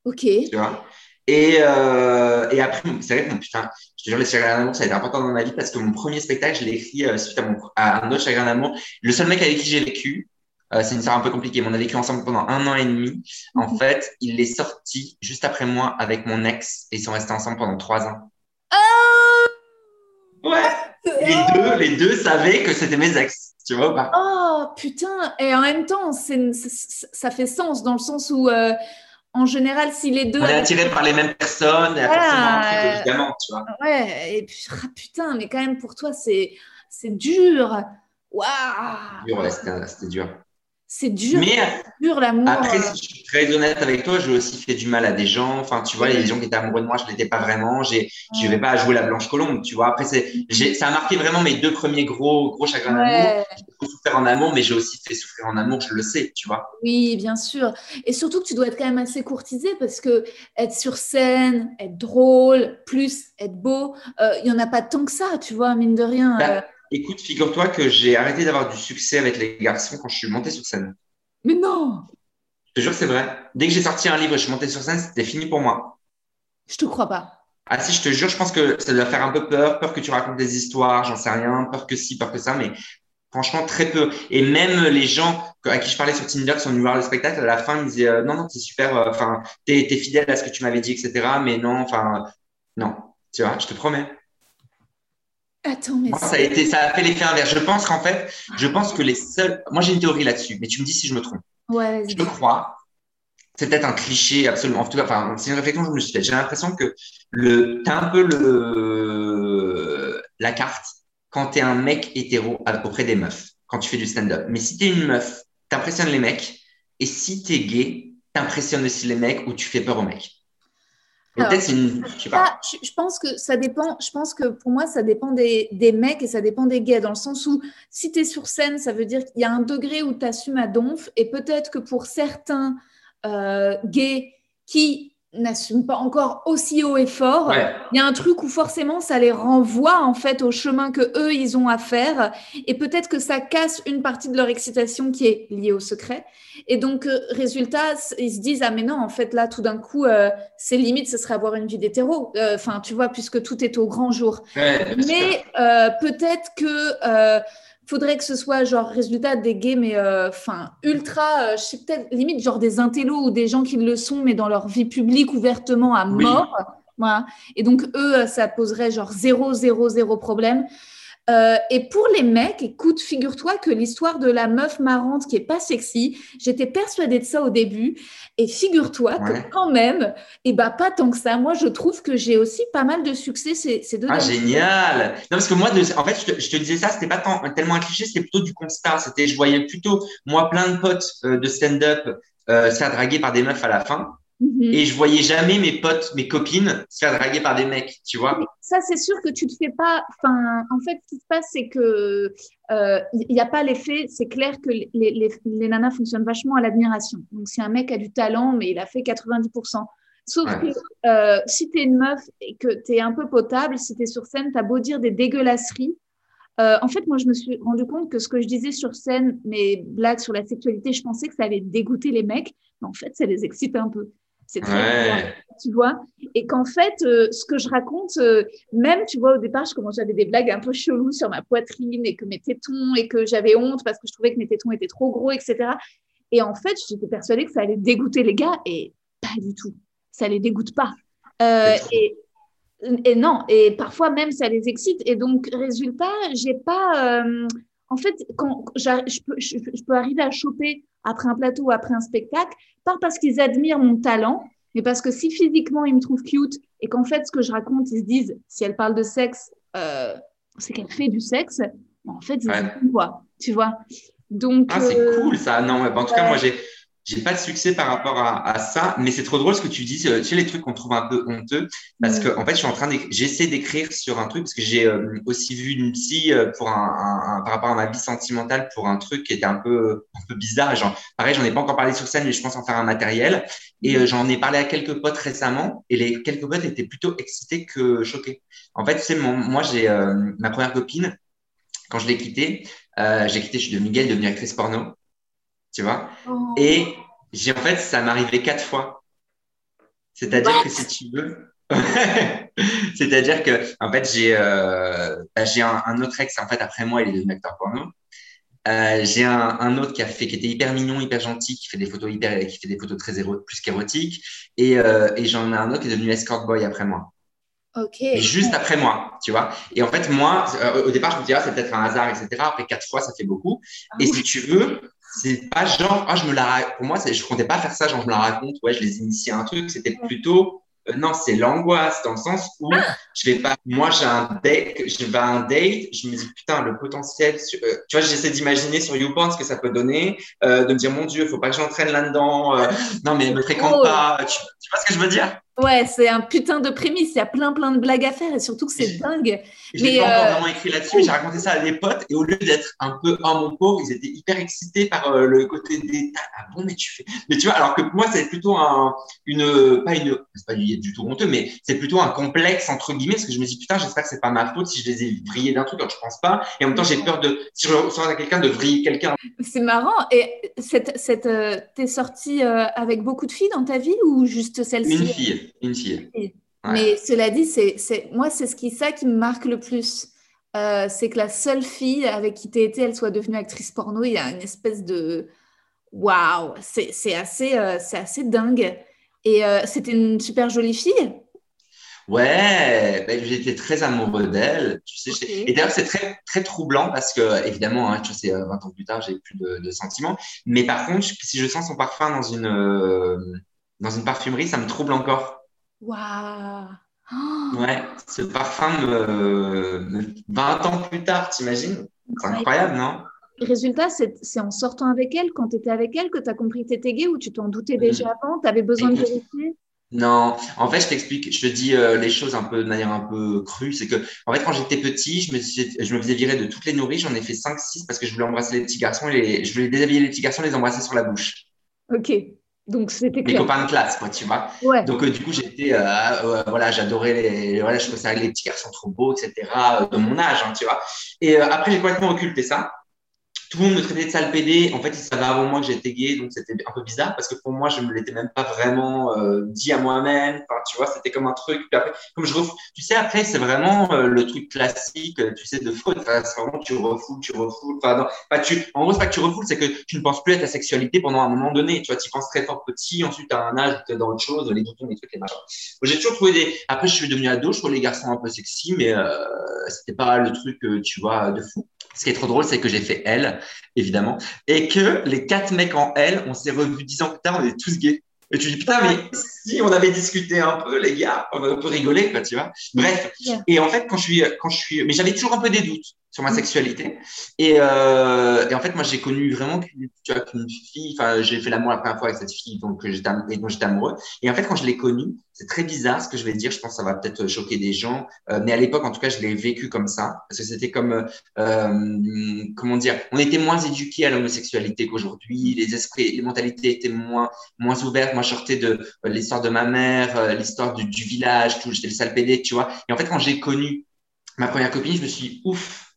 Ok. tu vois? Et, euh, et après, c'est vrai que mon putain, je te jure, les chagrins d'amour, ça a été important dans ma vie parce que mon premier spectacle, je l'ai écrit euh, suite à, mon, à un autre chagrin d'amour. Le seul mec avec qui j'ai vécu, euh, c'est une histoire un peu compliquée, mais on a vécu ensemble pendant un an et demi. En Mhm. fait, il est sorti juste après moi avec mon ex et ils sont restés ensemble pendant trois ans. Ouais, les deux, les deux savaient que c'était mes ex, tu vois ou pas? Oh putain Et en même temps, ça fait sens dans le sens où, euh, en général, si les deux. On est attirés par les mêmes personnes et Voilà, truc, euh, évidemment, tu vois. Ouais, et puis, ah, putain, mais quand même, pour toi, c'est dur. Waouh Dur, ouais, c'était c'était dur. C'est dur, Mais dur l'amour. Après, euh. si je suis très honnête avec toi, j'ai aussi fait du mal à des gens. Enfin, tu vois, des gens qui étaient amoureux de moi, je ne l'étais pas vraiment. J'ai, je vais pas jouer la blanche colombe, tu vois. Après, c'est, j'ai, ça a marqué vraiment mes deux premiers gros, gros chagrins d'amour. J'ai beaucoup souffert en amour, mais j'ai aussi fait souffrir en amour, je le sais, tu vois. oui, bien sûr. Et surtout que tu dois être quand même assez courtisé parce que être sur scène, être drôle, plus être beau, euh, il y en a pas tant que ça, tu vois, mine de rien. Bah, euh. Écoute, figure-toi que j'ai arrêté d'avoir du succès avec les garçons quand je suis monté sur scène. Mais non, Je te jure c'est vrai. Dès que j'ai sorti un livre et je suis monté sur scène, c'était fini pour moi. je te crois pas. Ah si, je te jure, je pense que ça doit faire un peu peur, peur que tu racontes des histoires, j'en sais rien, peur que si, peur que ça, mais franchement très peu. Et même les gens à qui je parlais sur Tinder qui sont venus voir le spectacle, à la fin, ils me disaient euh, non, non, c'est super, euh, enfin, t'es, t'es fidèle à ce que tu m'avais dit, etc. Mais non, enfin, non, tu vois, je te promets. Attends, mais Moi, ça a été, ça a fait l'effet inverse. Je pense qu'en fait, je pense que les seuls, moi j'ai une théorie là-dessus, mais tu me dis si je me trompe. Ouais, Je crois, c'est peut-être un cliché absolument. En tout cas, enfin, c'est une réflexion que je me suis faite. J'ai l'impression que le, t'as un peu le, la carte quand t'es un mec hétéro à- auprès des meufs, quand tu fais du stand-up. Mais si t'es une meuf, t'impressionnes les mecs. Et si t'es gay, t'impressionnes aussi les mecs ou tu fais peur aux mecs. Et Alors, peut-être c'est une, je sais pas. Je, je pense que ça dépend. Je pense que pour moi, ça dépend des, des mecs et ça dépend des gays, dans le sens où si tu es sur scène, ça veut dire qu'il y a un degré où tu assumes à donf, et peut-être que pour certains euh, gays qui n'assument pas encore aussi haut et fort, Ouais. il y a un truc où forcément ça les renvoie en fait au chemin que eux ils ont à faire. Et peut-être que ça casse une partie de leur excitation qui est liée au secret. Et donc euh, résultat ils se disent ah mais non en fait là tout d'un coup euh, c'est limite ce serait avoir une vie d'hétéro. Euh, enfin tu vois puisque tout est au grand jour. Ouais, mais euh, peut-être que faudrait que ce soit genre résultat des gays, mais euh, enfin ultra, euh, je sais peut-être limite genre des intellos ou des gens qui le sont, mais dans leur vie publique ouvertement à mort. Voilà. Et donc eux, ça poserait genre zéro, zéro, zéro problème. Euh, et pour les mecs, écoute, figure-toi que l'histoire de la meuf marrante qui est pas sexy, j'étais persuadée de ça au début. Et figure-toi que quand même, et eh bah pas tant que ça. Moi, je trouve que j'ai aussi pas mal de succès ces, ces deux. Ah génial Non parce que moi, en fait, je te, disais ça, c'était pas tellement un cliché, c'était plutôt du constat. C'était, je voyais plutôt moi plein de potes euh, de stand-up euh, se faire draguer par des meufs à la fin. Mhm. Et je voyais jamais mes potes, mes copines se faire draguer par des mecs, tu vois. Ça, c'est sûr que tu te fais pas. Enfin, en fait, ce qui se passe, c'est que il euh, n'y a pas l'effet. C'est clair que les, les, les, nanas fonctionnent vachement à l'admiration. Donc, si un mec a du talent, mais il a fait 90%. Sauf que euh, si tu es une meuf et que tu es un peu potable, si tu es sur scène, tu as beau dire des dégueulasseries. Euh, en fait, moi, je me suis rendu compte que ce que je disais sur scène, mes blagues sur la sexualité, je pensais que ça allait dégoûter les mecs, mais en fait, ça les excite un peu. C'est très tu vois. Et qu'en fait, euh, ce que je raconte, euh, même, tu vois, au départ, je commençais j'avais des blagues un peu cheloues sur ma poitrine et que mes tétons et que j'avais honte parce que je trouvais que mes tétons étaient trop gros, etc. Et en fait, j'étais persuadée que ça allait dégoûter les gars et pas du tout. Ça les dégoûte pas. Euh, et, et non, et parfois même ça les excite. Et donc, résultat, j'ai pas. en fait, quand je peux, je peux arriver à choper après un plateau ou après un spectacle, pas parce qu'ils admirent mon talent, mais parce que si physiquement ils me trouvent cute et qu'en fait ce que je raconte, ils se disent, si elle parle de sexe, euh, c'est qu'elle fait du sexe, en fait, ils ouais. quoi, tu vois. Donc, ah, c'est euh, cool ça. Non, en tout cas, moi j'ai j'ai pas de succès par rapport à, à ça, mais c'est trop drôle ce que tu dis. Tu sais, les trucs qu'on trouve un peu honteux, parce que en fait, je suis en train j'essaie d'écrire sur un truc parce que j'ai euh, aussi vu une psy euh, pour un, un, par rapport à ma vie sentimentale pour un truc qui était un peu un peu bizarre. Genre, pareil, j'en ai pas encore parlé sur scène, mais je pense en faire un matériel. Et euh, j'en ai parlé à quelques potes récemment, et les quelques potes étaient plutôt excités que choqués. En fait, sais, mon, moi, j'ai ma première copine quand je l'ai quittée. j'ai quitté, je suis de Miguel, devenue actrice porno tu vois. Oh. Et j'ai en fait, ça m'arrivait quatre fois. C'est-à-dire que si tu veux, c'est-à-dire que en fait, j'ai euh, bah, j'ai un, un, autre ex en fait après moi, il est devenu acteur porno. Euh, j'ai un, un, autre qui a fait, qui était hyper mignon, hyper gentil, qui fait des photos hyper, qui fait des photos très plus qu'érotiques. Et, euh, et j'en ai un autre qui est devenu escort boy après moi. Ok. Et juste après moi, tu vois. Et en fait, moi, au départ, je me disais, ah, c'est peut-être un hasard, etc. Après quatre fois, ça fait beaucoup. Ah et si tu veux, c'est pas genre, ah, je me la, pour moi, je comptais pas faire ça, genre, je me la raconte, ouais, je les initie à un truc. C'était plutôt, euh, non, c'est l'angoisse dans le sens où je vais pas, moi, j'ai un date, je vais à un date, je me dis, putain, le potentiel, euh, tu vois, j'essaie d'imaginer sur YouPorn ce que ça peut donner, euh, de me dire, mon Dieu, faut pas que j'entraîne là-dedans, non, mais me fréquente pas, tu, tu vois ce que je veux dire? Ouais, c'est un putain de prémisse. Il y a plein, plein de blagues à faire et surtout que c'est dingue. Je n'ai pas encore euh, vraiment écrit là-dessus, j'ai raconté ça à des potes et au lieu d'être un peu un mon pauvre, ils étaient hyper excités par euh, le côté des ah bon, mais tu fais. Mais tu vois, alors que moi, c'est plutôt un, une, pas une, c'est pas du tout honteux, mais c'est plutôt un complexe entre guillemets parce que je me dis putain, j'espère que c'est pas ma faute si je les ai vrillés d'un truc quand je pense pas. Et en même temps, j'ai peur de, si je ressens à quelqu'un, de vriller quelqu'un. C'est marrant. Et cette, cette, euh, t'es sortie avec beaucoup de filles dans ta vie ou juste celle-ci? Une fille une fille. Mais cela dit, c'est, moi, c'est ce qui, ça qui me marque le plus. Euh, c'est que la seule fille avec qui tu été, elle soit devenue actrice porno. Il y a une espèce de waouh, c'est, assez, euh, c'est assez dingue. Et euh, c'était une super jolie fille. Ouais, ben, j'étais très amoureux d'elle. Tu sais, Et d'ailleurs, c'est très, très troublant parce que, évidemment, hein, tu sais, 20 ans plus tard, j'ai plus de, de, sentiments. Mais par contre, si je sens son parfum dans une, dans une parfumerie, ça me trouble encore. Waouh Ouais, ce parfum, me... 20 ans plus tard, t'imagines? C'est incroyable, non? Résultat, c'est en sortant avec elle, quand tu étais avec elle, que tu as compris que tu étais gay ou tu t'en doutais déjà mm. avant? Tu avais besoin de vérifier? non, en fait, je t'explique, je te dis euh, les choses un peu de manière un peu crue. C'est que, en fait, quand j'étais petit, je me, je me faisais virer de toutes les nourrices. J'en ai fait 5-6 parce que je voulais embrasser les petits garçons et je voulais déshabiller les petits garçons et les embrasser sur la bouche. Ok. Donc c'était Mes copains de classe, quoi, tu vois. Donc euh, du coup, j'étais, euh, euh, voilà, j'adorais les, voilà, je trouvais ça les petits garçons trop beaux, etc. de mon âge, hein, tu vois. Et après, j'ai complètement occulté ça. Tout le monde me traitait de sale PD. En fait, ils savaient avant moi que j'étais gay, donc c'était un peu bizarre parce que pour moi, je me l'étais même pas vraiment euh, dit à moi-même. Enfin, tu vois, c'était comme un truc. Puis après, comme je refou... tu sais, après, c'est vraiment euh, le truc classique, euh, tu sais, de faute. Enfin, c'est vraiment tu refoules, tu refoules. Enfin, non. En gros, c'est pas que tu refoules, c'est que tu ne penses plus à ta sexualité pendant un moment donné. Tu vois, tu penses très fort petit. Ensuite, à un âge, tu dans autre chose, les boutons, les trucs, les machins. J'ai toujours trouvé des. Après, je suis devenu ado, je trouve les garçons un peu sexy, mais euh, c'était pas le truc, tu vois, de fou. Ce qui est trop drôle, c'est que j'ai fait elle, évidemment, et que les quatre mecs en elle, on s'est revus dix ans plus tard, on est tous gays. Et tu dis, putain, mais si on avait discuté un peu, les gars, on peut rigoler, quoi, tu vois. Bref. Et en fait, quand je suis, quand je suis, mais j'avais toujours un peu des doutes sur ma sexualité. Et, euh, et en fait, moi, j'ai connu vraiment qu'une, qu'une fille, enfin, j'ai fait l'amour la première fois avec cette fille donc, j'étais, amoureux. Et en fait, quand je l'ai connue, c'est très bizarre ce que je vais dire. Je pense que ça va peut-être choquer des gens. Euh, mais à l'époque, en tout cas, je l'ai vécu comme ça. Parce que c'était comme, euh, comment dire, on était moins éduqués à l'homosexualité qu'aujourd'hui. Les esprits, les mentalités étaient moins, moins ouvertes. Moi, je sortais de euh, l'histoire de ma mère, euh, l'histoire du, village, tout. J'étais le sale pédé, tu vois. Et en fait, quand j'ai connu ma première copine, je me suis ouf,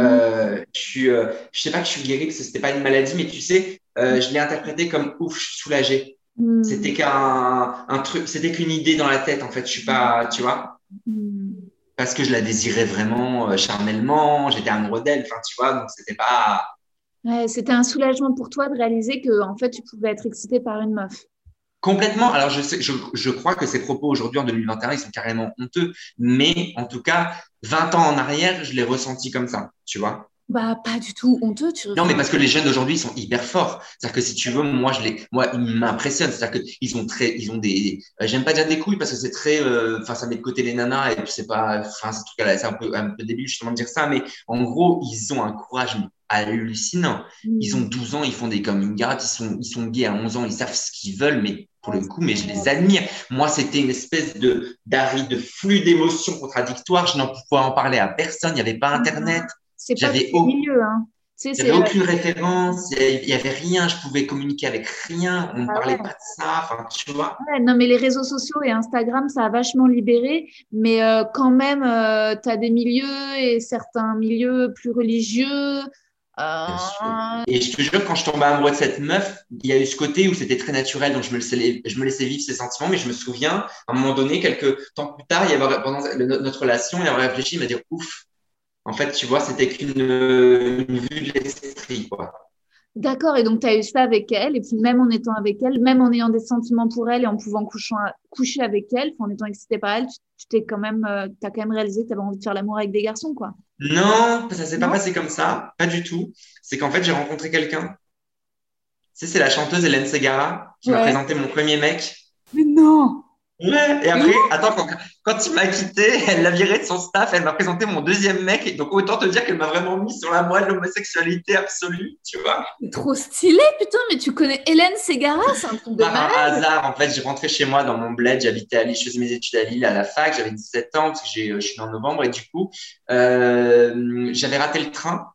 euh, je suis, euh, je sais pas que je suis guéri, que c'était pas une maladie, mais tu sais, euh, je l'ai interprété comme ouf, je suis soulagé. Mm. C'était qu'un un truc, c'était qu'une idée dans la tête, en fait. Je suis pas, tu vois, Mm. parce que je la désirais vraiment euh, charnellement, j'étais amoureux d'elle, enfin, tu vois, donc c'était pas. Ouais, c'était un soulagement pour toi de réaliser que en fait tu pouvais être excité par une meuf. Complètement. Alors, je, sais, je, je crois que ces propos aujourd'hui en 2021, ils sont carrément honteux. Mais en tout cas, 20 ans en arrière, je l'ai ressenti comme ça, tu vois. Bah pas du tout honteux, tu Non, mais parce que les jeunes d'aujourd'hui, ils sont hyper forts. C'est-à-dire que si tu veux, moi, je les, moi, ils m'impressionnent. C'est-à-dire qu'ils ont très, ils ont des, euh, j'aime pas dire des couilles parce que c'est très, euh, enfin, ça met de côté les nanas et puis c'est pas, enfin, c'est un peu, un peu débile justement de dire ça, mais en gros, ils ont un courage hallucinant. Mm. Ils ont 12 ans, ils font des coming out, ils sont, ils sont gays à 11 ans, ils savent ce qu'ils veulent, mais pour le coup, mais je les admire. Moi, c'était une espèce de, d'arri, de flux d'émotions contradictoires. Je n'en pouvais en parler à personne. Il n'y avait pas Internet. C'est pas J'avais au au- milieu, hein. Aucune référence. Il n'y avait rien. Je pouvais communiquer avec rien. On ne Ah parlait ouais. pas de ça. Enfin, tu vois. Ouais, non, mais les réseaux sociaux et Instagram, ça a vachement libéré, mais euh, quand même, tu as des milieux et certains milieux plus religieux. Euh. Et je te jure, quand je tombais amoureux de cette meuf, il y a eu ce côté où c'était très naturel, donc je me, laissais, je me laissais vivre ces sentiments, mais je me souviens, à un moment donné, quelques temps plus tard, il y avait, pendant notre relation, il avait réfléchi, il m'a dit ouf. En fait, tu vois, c'était qu'une une vue de l'esprit, quoi. D'accord, et donc tu as eu ça avec elle, et puis même en étant avec elle, même en ayant des sentiments pour elle et en pouvant couchant- coucher avec elle, en étant excité par elle, tu t'es quand même, euh, quand même réalisé que tu avais envie de faire l'amour avec des garçons, quoi. Non, ça s'est pas passé comme ça, pas du tout. C'est qu'en fait, j'ai rencontré quelqu'un. Tu sais, c'est la chanteuse Hélène Segara qui m'a présenté mon premier mec. Mais non! Ouais, et après, attends, quand, quand il m'a quitté, elle l'a viré de son staff, elle m'a présenté mon deuxième mec. Donc, autant te dire qu'elle m'a vraiment mis sur la voie de l'homosexualité absolue, tu vois. Trop stylé, putain, mais tu connais Hélène Ségara, c'est un truc de Par malade. hasard, en fait, j'ai rentré chez moi dans mon bled, j'habitais à Lille, je faisais mes études à Lille, à la fac, j'avais 17 ans, parce que j'ai, je suis en novembre, et du coup, euh, j'avais raté le train.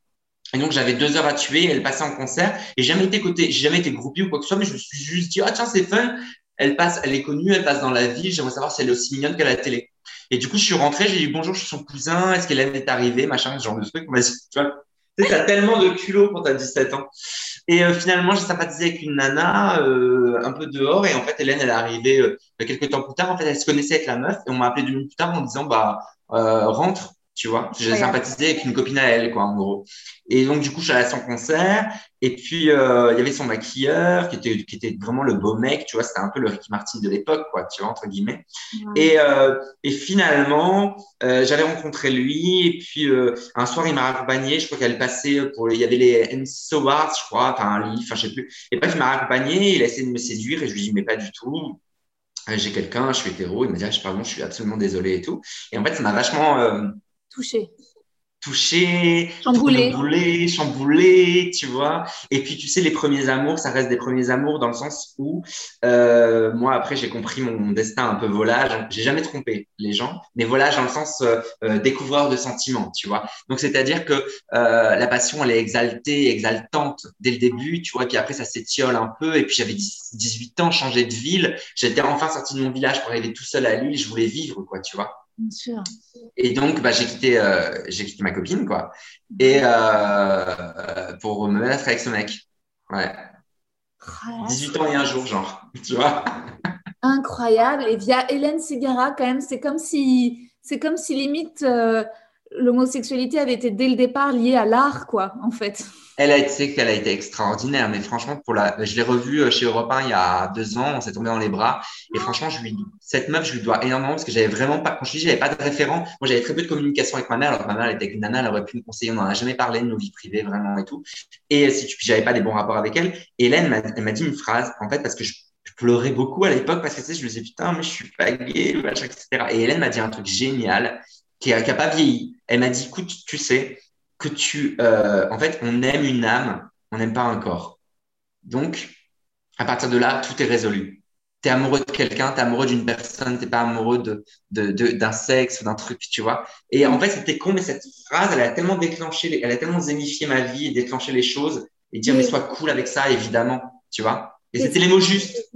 Et donc, j'avais deux heures à tuer, elle passait en concert, et j'ai jamais été côté, j'ai jamais été groupie ou quoi que ce soit, mais je me suis juste dit, ah, tiens, c'est fun. Elle passe, elle est connue, elle passe dans la ville, j'aimerais savoir si elle est aussi mignonne qu'à la télé. Et du coup, je suis rentré, j'ai dit, bonjour, je suis son cousin, est-ce qu'Hélène est arrivée, machin, ce genre de truc. On m'a dit, tu t'as tellement de culot quand t'as 17 ans. Et euh, finalement, j'ai sympathisé avec une nana euh, un peu dehors. Et en fait, Hélène, elle est arrivée euh, quelques temps plus tard. En fait, elle se connaissait avec la meuf. Et on m'a appelé deux minutes plus tard en disant, bah, euh, rentre, tu vois. J'ai Ouais. sympathisé avec une copine à elle, quoi, en gros. Et donc, du coup, je suis allé à son concert. Et puis, euh, il y avait son maquilleur qui était, qui était vraiment le beau mec, tu vois. C'était un peu le Ricky Martin de l'époque, quoi, tu vois, entre guillemets. Et, euh, et finalement, euh, j'avais rencontré lui. Et puis, euh, un soir, il m'a accompagné. Je crois qu'elle passait pour. Il y avait les MC Awards, je crois, enfin, un livre, enfin, je sais plus. Et bref, il m'a accompagné. Il a essayé de me séduire. Et je lui ai dit, mais pas du tout. J'ai quelqu'un, je suis hétéro. Il m'a dit, ah, je- pardon, je suis absolument désolé et tout. Et en fait, ça m'a vachement euh, Touché. touché, Chamboulé. chamboulé, chamboulé, tu vois. Et puis, tu sais, les premiers amours, ça reste des premiers amours dans le sens où, euh, moi, après, j'ai compris mon destin un peu volage. J'ai jamais trompé les gens, mais volage dans le sens euh, euh, découvreur de sentiments, tu vois. Donc, c'est-à-dire que euh, la passion, elle est exaltée, exaltante dès le début, tu vois. Et puis après, ça s'étiole un peu. Et puis, j'avais 10 18 ans, changé de ville. J'étais enfin sorti de mon village pour arriver tout seul à Lille. Je voulais vivre, quoi, tu vois. Bien sûr. Et donc, bah, j'ai quitté, euh, j'ai quitté ma copine, quoi. Et euh, pour me mettre avec ce mec. Ouais. 18 ans et un jour, genre. Tu vois Incroyable. Et via Hélène Sigara, quand même, c'est comme si, c'est comme si limite euh, l'homosexualité avait été dès le départ liée à l'art, quoi, en fait. Elle a été, qu'elle a été extraordinaire, mais franchement, pour la, je l'ai revue euh, chez Europe 1 il y a deux ans, on s'est tombé dans les bras, et franchement, je lui, cette meuf, je lui dois énormément parce que j'avais vraiment pas, quand je dis, j'avais pas de référent. Moi, j'avais très peu de communication avec ma mère, alors ma mère était avec une nana, elle aurait pu me conseiller, on n'en a jamais parlé de nos vies privées, vraiment et tout. Et si tu, j'avais pas des bons rapports avec elle. Hélène, elle m'a dit une phrase, en fait, parce que je, pleurais beaucoup à l'époque parce que tu sais, je me disais putain, mais je suis pas gay, etc. Et Hélène m'a dit un truc génial qui a, qui a pas vieilli. Elle m'a dit, écoute, tu sais que tu, euh, en fait, on aime une âme, on n'aime pas un corps. Donc, à partir de là, tout est résolu. Tu es amoureux de quelqu'un, tu es amoureux d'une personne, tu pas amoureux de, de, de, d'un sexe ou d'un truc, tu vois. Et en fait, c'était con, mais cette phrase, elle a tellement déclenché, elle a tellement zénifié ma vie et déclenché les choses et dire, mais sois cool avec ça, évidemment, tu vois. Et c'était les mots justes.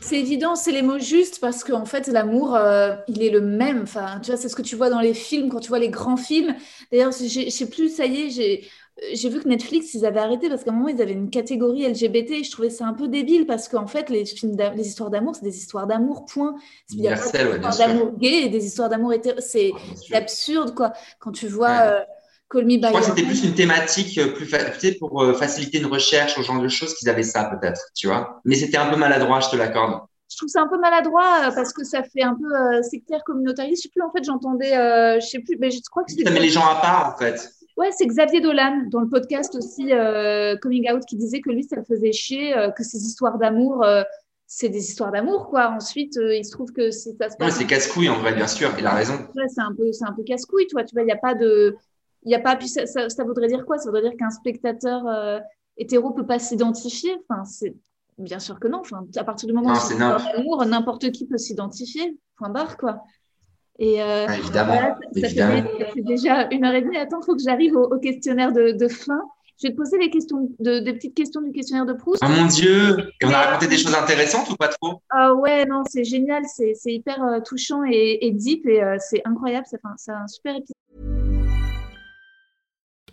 C'est évident, c'est les mots justes parce qu'en fait, l'amour, euh, il est le même. Enfin, tu vois, c'est ce que tu vois dans les films, quand tu vois les grands films. D'ailleurs, je sais plus, ça y est, j'ai j'ai vu que Netflix, ils avaient arrêté parce qu'à un moment, ils avaient une catégorie LGBT et je trouvais ça un peu débile parce qu'en fait, les films, les histoires d'amour, c'est des histoires d'amour, point. Il y a d'histoires sûr. d'amour gay et des histoires d'amour hétéro. C'est absurde, quoi. Quand tu vois Ouais. euh, Call Me By Je crois que c'était plus une thématique euh, plus pour euh, faciliter une recherche, au genre de choses qu'ils avaient ça peut-être, tu vois. Mais c'était un peu maladroit, je te l'accorde. je trouve ça un peu maladroit euh, parce que ça fait un peu sectaire communautariste. Je sais plus, en fait, j'entendais, euh, je sais plus, mais je crois que Ça c'était met les gens à part, en fait. Ouais, c'est Xavier Dolan dans le podcast aussi euh, Coming Out qui disait que lui, ça le faisait chier, euh, que ces histoires d'amour, euh, c'est des histoires d'amour, quoi. Ensuite, il se trouve que si ça se passe, c'est casse-couille, en vrai, bien sûr. Il a raison. ouais, c'est un peu, un peu casse-couille, toi. Tu vois, il n'y a pas de, il a pas. Puis ça, ça, ça voudrait dire quoi? Ça voudrait dire qu'un spectateur euh, hétéro peut pas s'identifier? Enfin, c'est bien sûr que non. Enfin, à partir du moment où c'est d'amour, n'importe qui peut s'identifier. Point barre, quoi. Et euh, Ouais, évidemment. voilà, ça- ça évidemment. fait, ça fait déjà une heure et demie. Attends, il faut que j'arrive au, au questionnaire de, de fin. Je vais te poser les questions, de, des petites questions du questionnaire de Proust. Oh mon Dieu Et on a raconté des choses intéressantes ou pas trop? Ah ouais, non, c'est génial, c'est c'est hyper euh, touchant et, et deep et euh, c'est incroyable. Un- C'est un super épisode.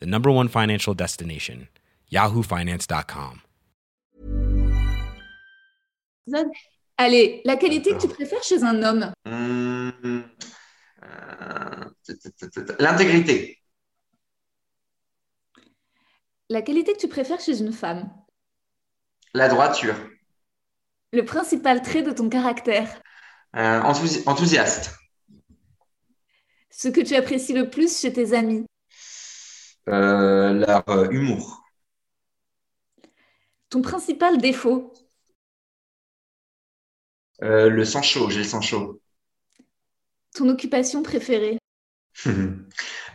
the number one financial destination, yahoofinance.com. Allez, la qualité que tu préfères chez un homme Hum, euh, L'intégrité. La qualité que tu préfères chez une femme La droiture. Le principal trait de ton caractère Euh, enthousi- enthousiaste. Ce que tu apprécies le plus chez tes amis Euh, leur euh, humour. Ton principal défaut? Euh, le sang chaud, j'ai le sang chaud. Ton occupation préférée?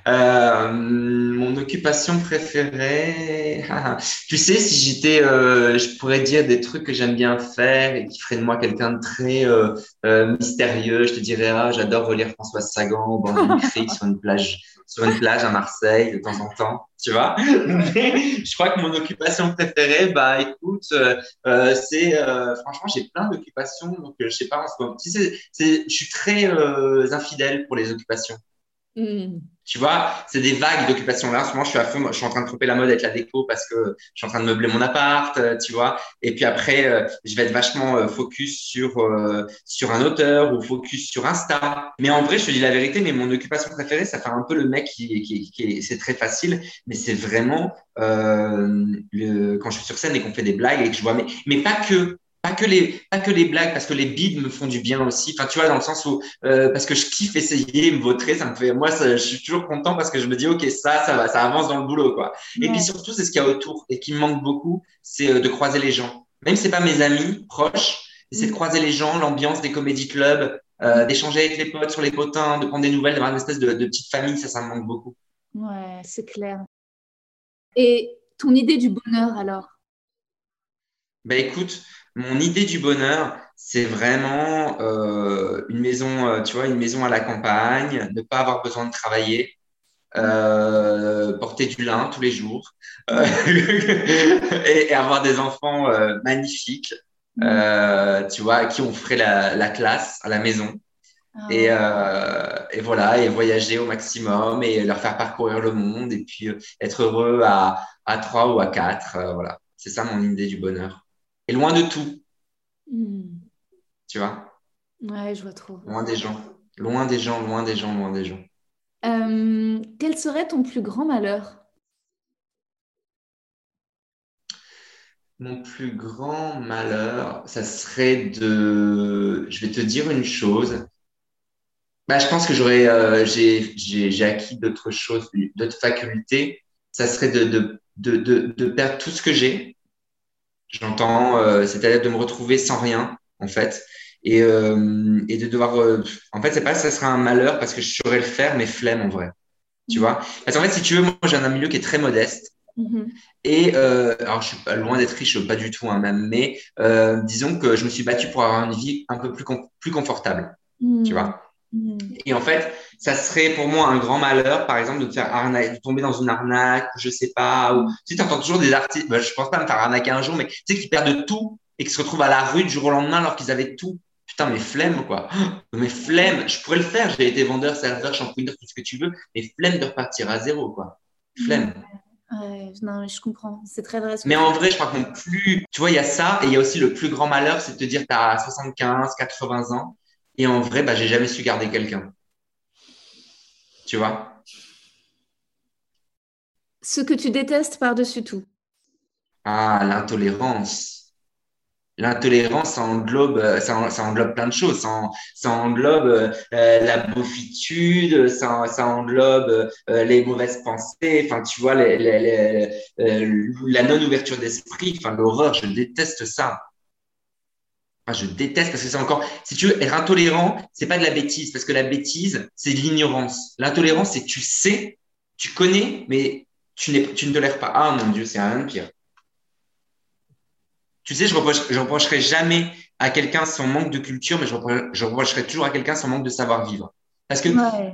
Euh, mon occupation préférée, tu sais, si j'étais, euh, je pourrais dire des trucs que j'aime bien faire et qui feraient de moi quelqu'un de très euh, euh, mystérieux. Je te dirais, ah, j'adore relire François Sagan au bord d'une crique sur une plage, sur une plage à Marseille de temps en temps, tu vois. Je crois que mon occupation préférée, bah, écoute, euh, c'est, franchement, j'ai plein d'occupations, donc je sais pas. Tu sais, je suis très infidèle pour les occupations. Hmm. Tu vois, c'est des vagues d'occupation. Là, en ce moment, je suis à fond, je suis en train de tromper la mode avec la déco parce que je suis en train de meubler mon appart, euh, tu vois. Et puis après, euh, je vais être vachement euh, focus sur, sur un auteur ou focus sur Insta. Mais en vrai, je te dis la vérité, mais mon occupation préférée, ça fait un peu le mec qui, qui, qui est, c'est très facile, mais c'est vraiment euh, le, quand je suis sur scène et qu'on fait des blagues et que je vois, mais, mais pas que. Pas que, les, pas que les blagues, parce que les bides me font du bien aussi. Enfin, tu vois, dans le sens où, euh, parce que je kiffe essayer, me vautrer, ça me fait, moi, ça, je suis toujours content parce que je me dis, OK, ça, ça va, ça avance dans le boulot, quoi. Et puis surtout, c'est ce qu'il y a autour et qui me manque beaucoup, c'est euh, de croiser les gens. Même si c'est pas mes amis proches, c'est de Mm. croiser les gens, l'ambiance des comédie clubs, euh, d'échanger avec les potes sur les potins, de prendre des nouvelles, d'avoir une espèce de, de petite famille, ça, ça me manque beaucoup. Ouais, c'est clair. Et ton idée du bonheur alors? Ben écoute, mon idée du bonheur, c'est vraiment euh, une maison, euh, tu vois, une maison à la campagne, ne pas avoir besoin de travailler, euh, porter du lin tous les jours euh, et, et avoir des enfants euh, magnifiques, euh, tu vois, à qui on ferait la, la classe à la maison. Ah. Et, euh, et voilà, et voyager au maximum et leur faire parcourir le monde et puis être heureux à, à trois ou à quatre. euh, voilà, c'est ça mon idée du bonheur. Et loin de tout, Hmm. tu vois, Ouais, je vois trop. loin des gens, loin des gens, loin des gens, loin des gens. Euh, quel serait ton plus grand malheur? Mon plus grand malheur, ça serait de, je vais te dire une chose. Bah, je pense que j'aurais, euh, j'ai, acquis d'autres choses, d'autres facultés. Ça serait de, de, de perdre tout ce que j'ai. J'entends, euh, c'est-à-dire de me retrouver sans rien, en fait. Et, euh, et de devoir, euh, en fait, c'est pas ça serait un malheur parce que je saurais le faire, mais flemme en vrai. Tu Mhm. vois? Parce qu'en fait, si tu veux, moi, j'ai un milieu qui est très modeste. Mhm. Et alors, je suis pas loin d'être riche, pas du tout, hein, même, mais disons que je me suis battu pour avoir une vie un peu plus, plus confortable, tu vois? Et en fait, ça serait pour moi un grand malheur, par exemple, de te faire arnaquer, de tomber dans une arnaque, je sais pas, ou tu sais, entends toujours des artistes, bah, je pense pas me faire arnaquer un jour, mais tu sais, qui perdent tout et qui se retrouvent à la rue du jour au lendemain alors qu'ils avaient tout. Putain, mais flemme, quoi. Mais flemme, je pourrais le faire, j'ai été vendeur, serveur, shampooineur, tout ce que tu veux, mais flemme de repartir à zéro, quoi. Flemme. Ouais, non, mais je comprends. C'est très vrai. Mais en vrai, je crois que mon plus, tu vois, il y a ça, et il y a aussi le plus grand malheur, c'est de te dire que tu as 75, 80 ans, et en vrai, bah, j'ai jamais su garder quelqu'un. Tu vois? Ce que tu détestes par-dessus tout. Ah, l'intolérance. L'intolérance, ça englobe, euh, ça, en- ça englobe plein de choses. Ça, en- ça englobe euh, euh, la beaufitude, ça, ça englobe euh, les mauvaises pensées, enfin, tu vois, les, les- les- euh, la non-ouverture d'esprit, enfin, l'horreur, je déteste ça. Enfin, je déteste parce que c'est encore, si tu veux, être intolérant, c'est pas de la bêtise, parce que la bêtise, c'est de l'ignorance. L'intolérance, c'est que tu sais, tu connais, mais tu, ne tolères pas. Ah mon Dieu, c'est rien de pire. Tu sais, je reproche, je reprocherai jamais à quelqu'un son manque de culture, mais je, reproche- je reprocherai toujours à quelqu'un son manque de savoir-vivre. Parce que Ouais.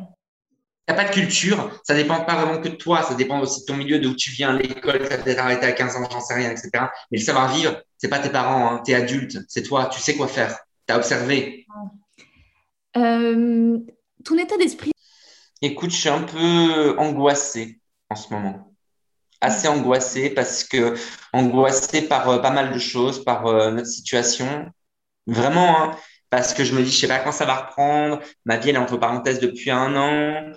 t'as pas de culture, ça dépend pas vraiment que de toi, ça dépend aussi de ton milieu, d'où tu viens, l'école, t'as peut-être arrêté à 15 ans, j'en sais rien, etc. Mais le savoir-vivre, c'est pas tes parents, hein, t'es adulte, c'est toi, tu sais quoi faire, t'as observé. Euh, ton état d'esprit? Écoute, je suis un peu angoissé en ce moment. Assez angoissé parce que angoissé par euh, pas mal de choses, par euh, notre situation. Vraiment, hein, parce que je me dis, je sais pas quand ça va reprendre. Ma vie, elle est entre parenthèses depuis un an.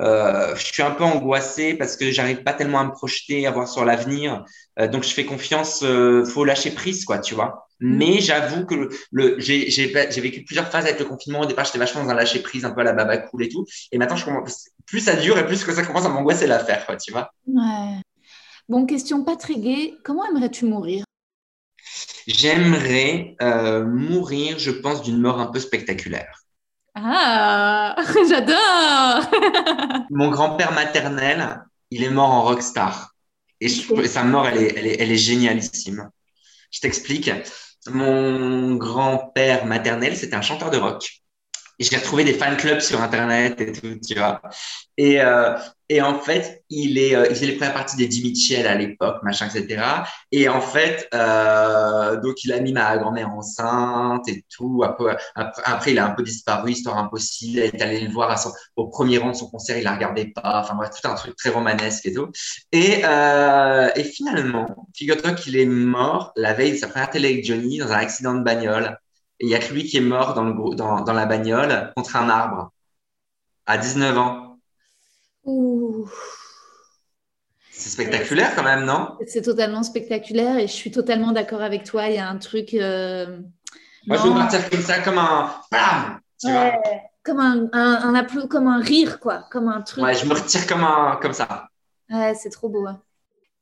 Euh, je suis un peu angoissé parce que j'arrive pas tellement à me projeter, à voir sur l'avenir. Euh, donc, je fais confiance, euh, faut lâcher prise, quoi, tu vois. Mais j'avoue que le, le- j'ai, j'ai, j'ai vécu plusieurs phases avec le confinement. Au départ, j'étais vachement dans un lâcher prise, un peu à la baba cool et tout. Et maintenant, je commence, plus ça dure et plus que ça commence à m'angoisser l'affaire, quoi, tu vois. Ouais. Bon, question pas très gaie. Comment aimerais-tu mourir? J'aimerais euh, mourir, je pense, d'une mort un peu spectaculaire. Ah, j'adore! Mon grand-père maternel, il est mort en rockstar. Et je- sa mort, elle est, elle est, elle est génialissime. Je t'explique. Mon grand-père maternel, c'était un chanteur de rock. Et J'ai retrouvé des fan clubs sur Internet et tout, tu vois. Et, euh, et en fait, il est, euh, il faisait les premières parties des 10 Mitchell à l'époque, machin, etc. Et en fait, euh, donc il a mis ma grand-mère enceinte et tout. Après, il a un peu disparu, histoire impossible. Elle est allée le voir à son, au premier rang de son concert, il la regardait pas. Enfin bref, tout un truc très romanesque et tout. Et, euh, et finalement, figure-toi qu'il est mort la veille de sa première télé avec Johnny dans un accident de bagnole. Il y a que lui qui est mort dans, le, dans, dans la bagnole contre un arbre à 19 ans. Ouh. C'est spectaculaire quand même, non? C'est totalement spectaculaire et je suis totalement d'accord avec toi. Il y a un truc. euh, Moi, je veux partir comme ça, comme un bam, tu vois. comme un, un, un comme un rire, quoi. Comme un truc. Ouais, je me retire comme un, comme ça. Ouais, c'est trop beau. hein.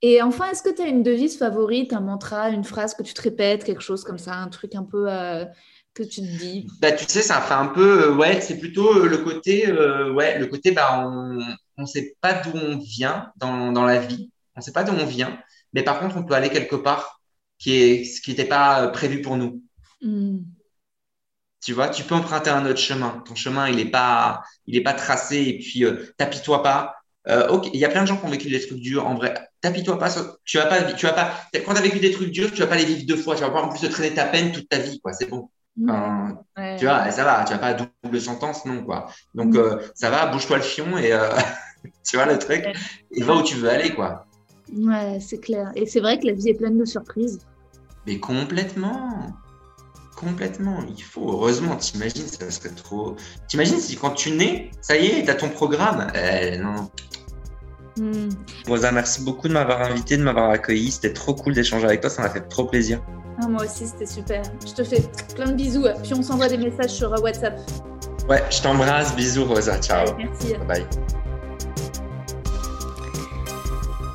Et enfin, est-ce que tu as une devise favorite, un mantra, une phrase que tu te répètes, quelque chose comme ça, un truc un peu euh, que tu te dis? Bah, Tu sais, ça fait un peu, euh, ouais, c'est plutôt euh, le côté, ouais, le côté, bah, on ne sait pas d'où on vient dans, dans, la vie, on ne sait pas d'où on vient, mais par contre, on peut aller quelque part qui est ce qui n'était pas prévu pour nous. Hmm. Tu vois, tu peux emprunter un autre chemin. Ton chemin, il n'est pas, il est pas tracé et puis tapis-toi pas. Euh, ok, il y a plein de gens qui ont vécu des trucs durs. En vrai, tapis-toi pas. Tu vas pas, tu vas pas. Quand tu as vécu des trucs durs, tu vas pas les vivre deux fois. Tu vas pas en plus te traîner ta peine toute ta vie, quoi. C'est bon. Hmm. Tu vois, ça va. Tu vas pas double sentence, non, quoi. Donc Mm. euh, ça va. Bouge-toi le fion et euh, tu vois le truc. Et va où tu veux aller, quoi. Ouais, c'est clair. Et c'est vrai que la vie est pleine de surprises. Mais complètement. Complètement. Il faut, heureusement, t'imagines, ça serait trop. T'imagines si quand tu nais, ça y est, t'as ton programme. Eh, non. Hmm. Rosa, merci beaucoup de m'avoir invité, de m'avoir accueilli. C'était trop cool d'échanger avec toi, ça m'a fait trop plaisir. Ah, moi aussi, c'était super. Je te fais plein de bisous. Puis on s'envoie des messages sur euh, WhatsApp. Ouais, je t'embrasse. Bisous, Rosa. Ciao. Merci. Bye.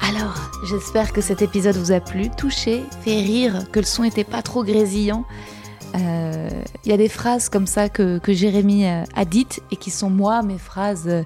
Alors, j'espère que cet épisode vous a plu, touché, fait rire, que le son était pas trop grésillant. Euh, Il y a des phrases comme ça que, que Jérémy euh, a dites et qui sont moi mes phrases euh,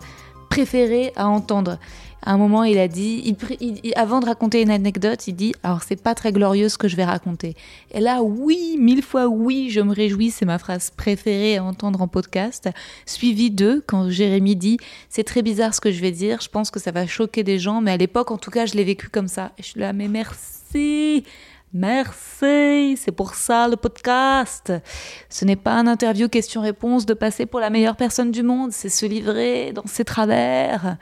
préférées à entendre. À un moment, il a dit, il il- avant de raconter une anecdote, il dit Alors, c'est pas très glorieux ce que je vais raconter. Et là, oui, mille fois oui, je me réjouis, c'est ma phrase préférée à entendre en podcast. Suivi de, quand Jérémy dit C'est très bizarre ce que je vais dire, je pense que ça va choquer des gens, mais à l'époque, en tout cas, je l'ai vécu comme ça. Et je suis là, mais merci Merci, c'est pour ça le podcast. Ce n'est pas un interview question-réponse de passer pour la meilleure personne du monde, c'est se livrer dans ses travers.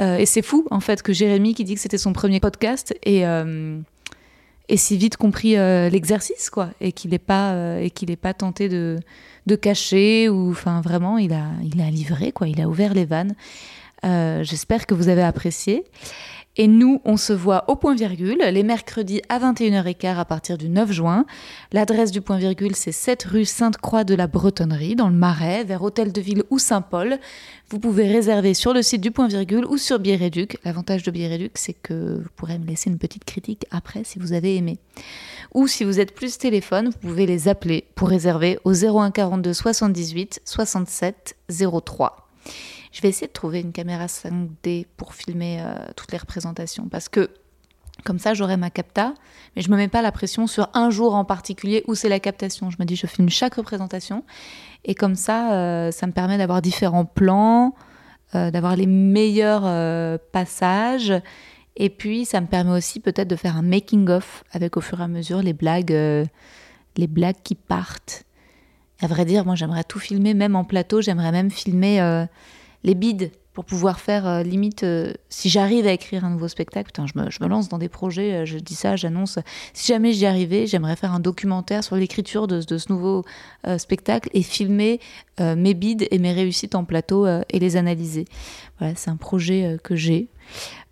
Euh, et c'est fou, en fait, que Jérémy, qui dit que c'était son premier podcast, et, euh, et si vite compris euh, l'exercice, quoi, et qu'il n'est pas, euh, et pas tenté de, de cacher, ou enfin vraiment, il a, il a livré, quoi, il a ouvert les vannes. Euh, J'espère que vous avez apprécié. Et nous, on se voit au point virgule les mercredis à 21h15 à partir du 9 juin. L'adresse du point virgule, c'est 7 rue Sainte-Croix de la Bretonnerie, dans le Marais, vers Hôtel de Ville ou Saint-Paul. Vous pouvez réserver sur le site du point virgule ou sur Biéréduc. L'avantage de Biéréduc, c'est que vous pourrez me laisser une petite critique après si vous avez aimé. Ou si vous êtes plus téléphone, vous pouvez les appeler pour réserver au 01 42 78 67 03. Je vais essayer de trouver une caméra 5D pour filmer euh, toutes les représentations parce que comme ça j'aurai ma capta, mais je me mets pas la pression sur un jour en particulier où c'est la captation. Je me dis je filme chaque représentation et comme ça euh, ça me permet d'avoir différents plans, euh, d'avoir les meilleurs passages et puis ça me permet aussi peut-être de faire un making of avec au fur et à mesure les blagues, les blagues qui partent. À vrai dire, moi j'aimerais tout filmer, même en plateau, j'aimerais même filmer les bides pour pouvoir faire euh, limite euh, si j'arrive à écrire un nouveau spectacle putain je me, lance dans des projets euh, je dis ça j'annonce. Si jamais j'y arrivais j'aimerais faire un documentaire sur l'écriture de, ce nouveau spectacle et filmer mes bides et mes réussites en plateau et les analyser. Voilà c'est un projet que j'ai.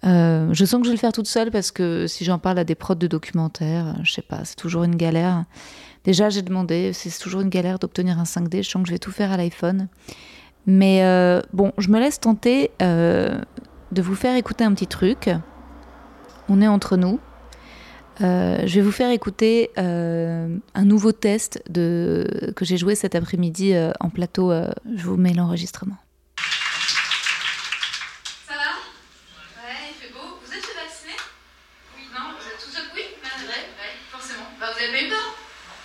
Je sens que je vais le faire toute seule parce que si j'en parle à des prods de documentaires je sais pas c'est toujours une galère. Déjà j'ai demandé c'est toujours une galère d'obtenir un 5D je sens que je vais tout faire à l'iPhone mais euh, bon, je me laisse tenter euh, de vous faire écouter un petit truc. On est entre nous. Euh, je vais vous faire écouter un nouveau test que j'ai joué cet après-midi en plateau. je vous mets l'enregistrement. Ça va Ouais, il fait beau. Vous êtes fait vacciner Oui. Non Vous êtes tous oui Ouais, ouais, ouais, forcément. Bah, vous avez pas eu peur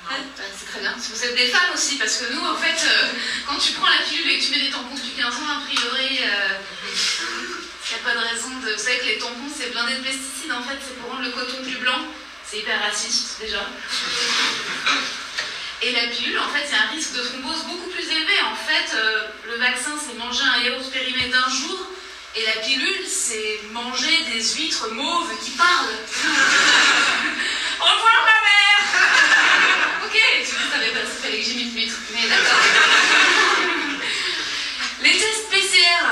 Ouais, bah, C'est très bien. Vous des femmes aussi, parce que nous, en fait, euh, quand tu prends la pilule et que tu mets des tampons depuis 15 ans, a priori, il n'y a pas de raison de. Vous savez que les tampons, c'est blindé de pesticides, en fait, c'est pour rendre le coton plus blanc. C'est hyper raciste, déjà. Et la pilule, en fait, a un risque de thrombose beaucoup plus élevé. En fait, euh, le vaccin, c'est manger un yaourt périmé d'un jour. Et la pilule, c'est manger des huîtres mauves qui parlent. Au revoir, ma mère Ok, tu ne fallait que j'imite l'huître, mais d'accord. Les tests PCR.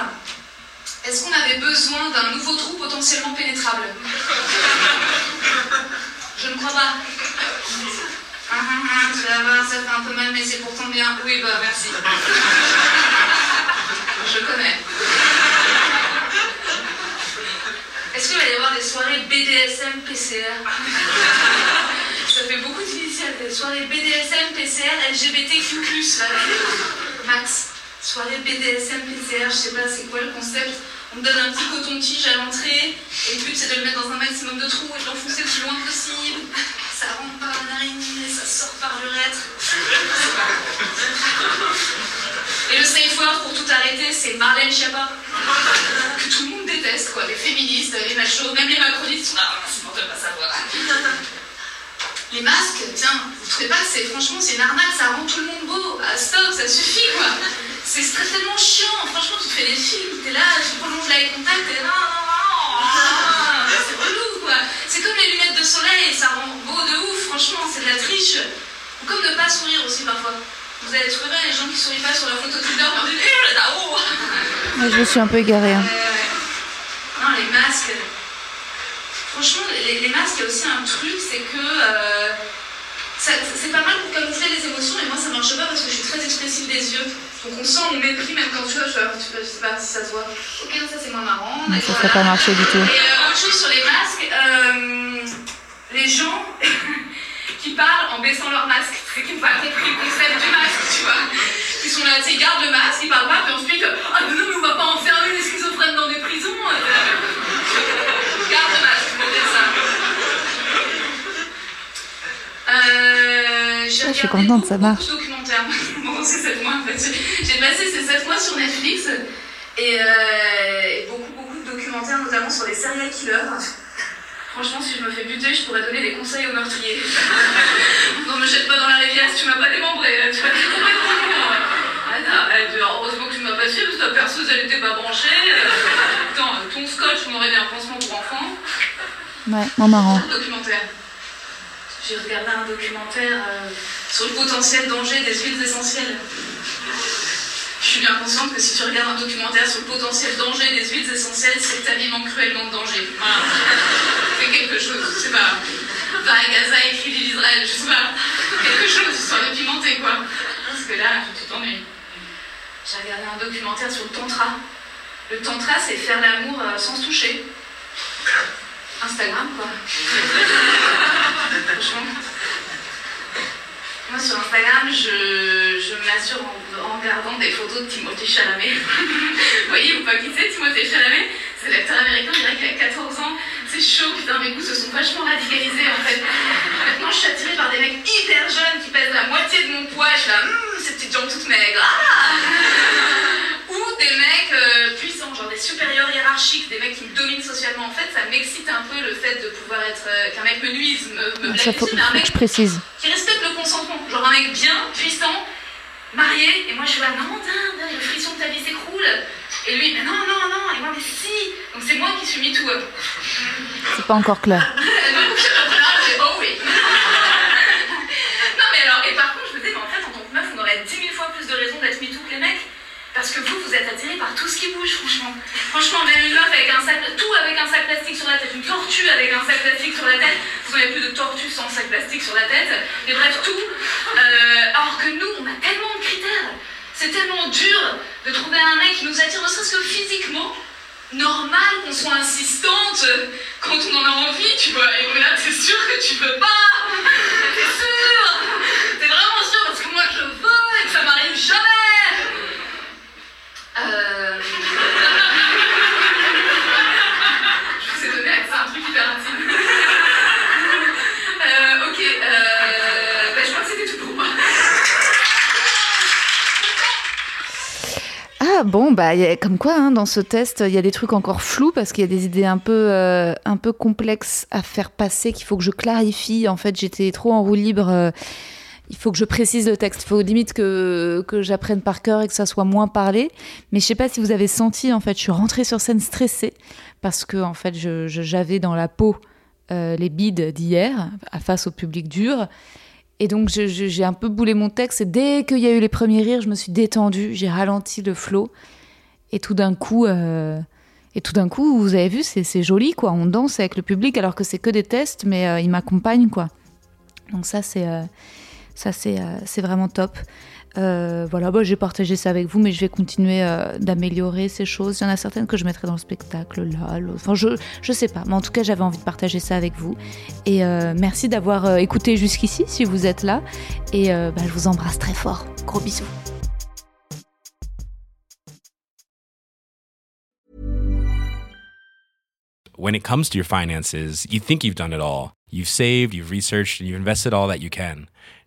Est-ce qu'on avait besoin d'un nouveau trou potentiellement pénétrable? Je ne crois pas. Ah, ah, ah, vas voir, ça fait un peu mal, mais c'est pourtant bien. Oui, bah merci. Je connais. Est-ce qu'il va y avoir des soirées BDSM PCR Ça fais beaucoup d'initiales. Soirée BDSM, PCR, LGBTQ+. Max. Soirée BDSM, PCR, je sais pas c'est quoi le concept. On me donne un petit coton-tige à l'entrée, et le but c'est de le mettre dans un maximum de trous et de l'enfoncer le plus loin possible. Ça rentre par la narine et ça sort par l'urètre. Et le safe word pour tout arrêter, c'est Marlène Schiappa. Que tout le monde déteste, quoi. Les féministes, les machos, même les macronistes sont là. Ah, c'est pas savoir. Les masques, tiens, vous trouvez pas que c'est franchement c'est une arnaque, ça rend tout le monde beau. Ah, stop, ça suffit quoi. C'est tellement chiant, franchement tu fais des films, t'es là, tu prolonges l'œil contact, t'es là, non, non, non, c'est relou quoi. C'est comme les lunettes de soleil, ça rend beau de ouf, franchement, c'est de la triche. Ou comme ne pas sourire aussi parfois. Vous allez trouver les gens qui sourient pas sur la photo Tinder, on dit, eh, là, oh Moi, je me suis un peu égarée. Hein. Non, les masques. Franchement, les, les masques, il y a aussi un truc, c'est que euh, c'est pas mal pour camoufler les émotions, et moi ça marche pas parce que je suis très expressive des yeux. Donc on sent mon mépris même quand tu vois, je, je sais pas si ça se voit. Ok, ça c'est moins marrant. Ça d'accord, serait pas voilà. marché du tout. Et euh, autre chose sur les masques, euh, les gens qui parlent en baissant leur masque, qui n'ont pas compris le concept du masque, tu vois. Ils sont là, tu sais, ils gardent le masque, ils parlent pas, puis ensuite, ah mais non, mais on va pas enfermer les schizophrènes dans des prisons le masque, pour dire ça. Euh, j'ai Ah, je suis contente, ça marche. documentaires. bon, c'est 7 mois en fait. J'ai- passé ces 7 mois sur Netflix et, euh, et beaucoup, beaucoup de documentaires, notamment sur les serial killers. Franchement, si je me fais buter, je pourrais donner des conseils aux meurtriers. non, me jette pas dans la rivière si tu m'as pas démembré. Tu être complètement. Ah, non, heureusement que tu m'as pas tué parce que ta perceuse elle était pas branchée. Euh, Attends, ton scotch m'aurait mis un pansement pour enfant. Ouais, moins marrant. Documentaire. J'ai regardé un documentaire euh, sur le potentiel danger des huiles essentielles. Je suis bien consciente que si tu regardes un documentaire sur le potentiel danger des huiles essentielles, c'est que ta cruellement de danger. Voilà. Fais quelque chose, je sais pas. Va à Gaza, écris l'Israël, je sais pas. Quelque chose, histoire de pimenter, quoi. Parce que là, tu t'ennuies. J'ai regardé un documentaire sur le tantra. Le tantra, c'est faire l'amour euh, sans se toucher. Instagram, quoi. Franchement. Moi, sur Instagram, je, je m'assure en, en regardant des photos de Timothée Chalamet. Vous voyez ou pas qui c'est, Timothée Chalamet C'est l'acteur américain, je dirais qu'il a 14 ans. C'est chaud, putain, mes goûts se sont vachement radicalisés, en fait. Maintenant, je suis attirée par des mecs hyper jeunes qui pèsent la moitié de mon poids. Je suis là, Hum, ces petites jambes toutes maigres. Ah ou des mecs euh, puissants, genre des supérieurs hiérarchiques, des mecs qui me dominent socialement. En fait, ça m'excite un peu le fait de pouvoir être. euh, qu'un mec me nuise, me, me Ça faut, mais un mec je précise. qui respecte le consentement. Genre un mec bien, puissant, marié, et moi je suis là, non, dingue, le frisson de ta vie s'écroule. Et lui, mais non, non, non, et moi, mais si. Donc c'est moi qui suis mis tout. C'est pas encore clair. Oh non mais alors, et par contre, je me disais, mais en fait, en tant que meuf, on aurait 10 000 fois plus de raisons d'être mecs. Parce que vous, vous êtes attirés par tout ce qui bouge, franchement. Franchement, même une meuf avec un sac, tout avec un sac plastique sur la tête, une tortue avec un sac plastique sur la tête, vous n'avez plus de tortue sans sac plastique sur la tête, et bref, tout. Euh, alors que nous, on a tellement de critères. C'est tellement dur de trouver un mec qui nous attire, ne serait-ce que physiquement. Normal qu'on soit insistante quand on en a envie, tu vois. Et là, t'es sûr que tu veux pas T'es sûr T'es vraiment sûr Parce que moi, je veux et que ça m'arrive jamais Euh... Je vous ai donné accès à un truc hyper intime. Euh, ok, euh... bah, je crois que c'était tout pour moi. Bon, bah comme quoi, hein, dans ce test, il y a des trucs encore flous parce qu'il y a des idées un peu, euh, un peu complexes à faire passer qu'il faut que je clarifie. En fait, j'étais trop en roue libre. euh, il faut que je précise le texte. Il faut limite que, que j'apprenne par cœur et que ça soit moins parlé. Mais je sais pas si vous avez senti, en fait, je suis rentrée sur scène stressée parce que, en fait, je- je- j'avais dans la peau euh, les bides d'hier face au public dur. Et donc, j'ai un peu boulé mon texte. Et dès qu'il y a eu les premiers rires, je me suis détendue. J'ai ralenti le flow. Et tout d'un coup, euh, et tout d'un coup, vous avez vu, c'est joli, quoi. On danse avec le public alors que c'est que des tests, mais euh, ils m'accompagnent, quoi. Donc ça, c'est euh, ça, euh, c'est vraiment top. Euh, voilà, bah, j'ai partagé ça avec vous, mais je vais continuer euh, d'améliorer ces choses. Il y en a certaines que je mettrai dans le spectacle, là, enfin je, je sais pas. Mais en tout cas, j'avais envie de partager ça avec vous. Et euh, merci d'avoir écouté jusqu'ici, si vous êtes là. Et bah, je vous embrasse très fort. Gros bisous. When it comes to your finances, you think you've done it all. You've saved, you've researched, and you've invested all that you can.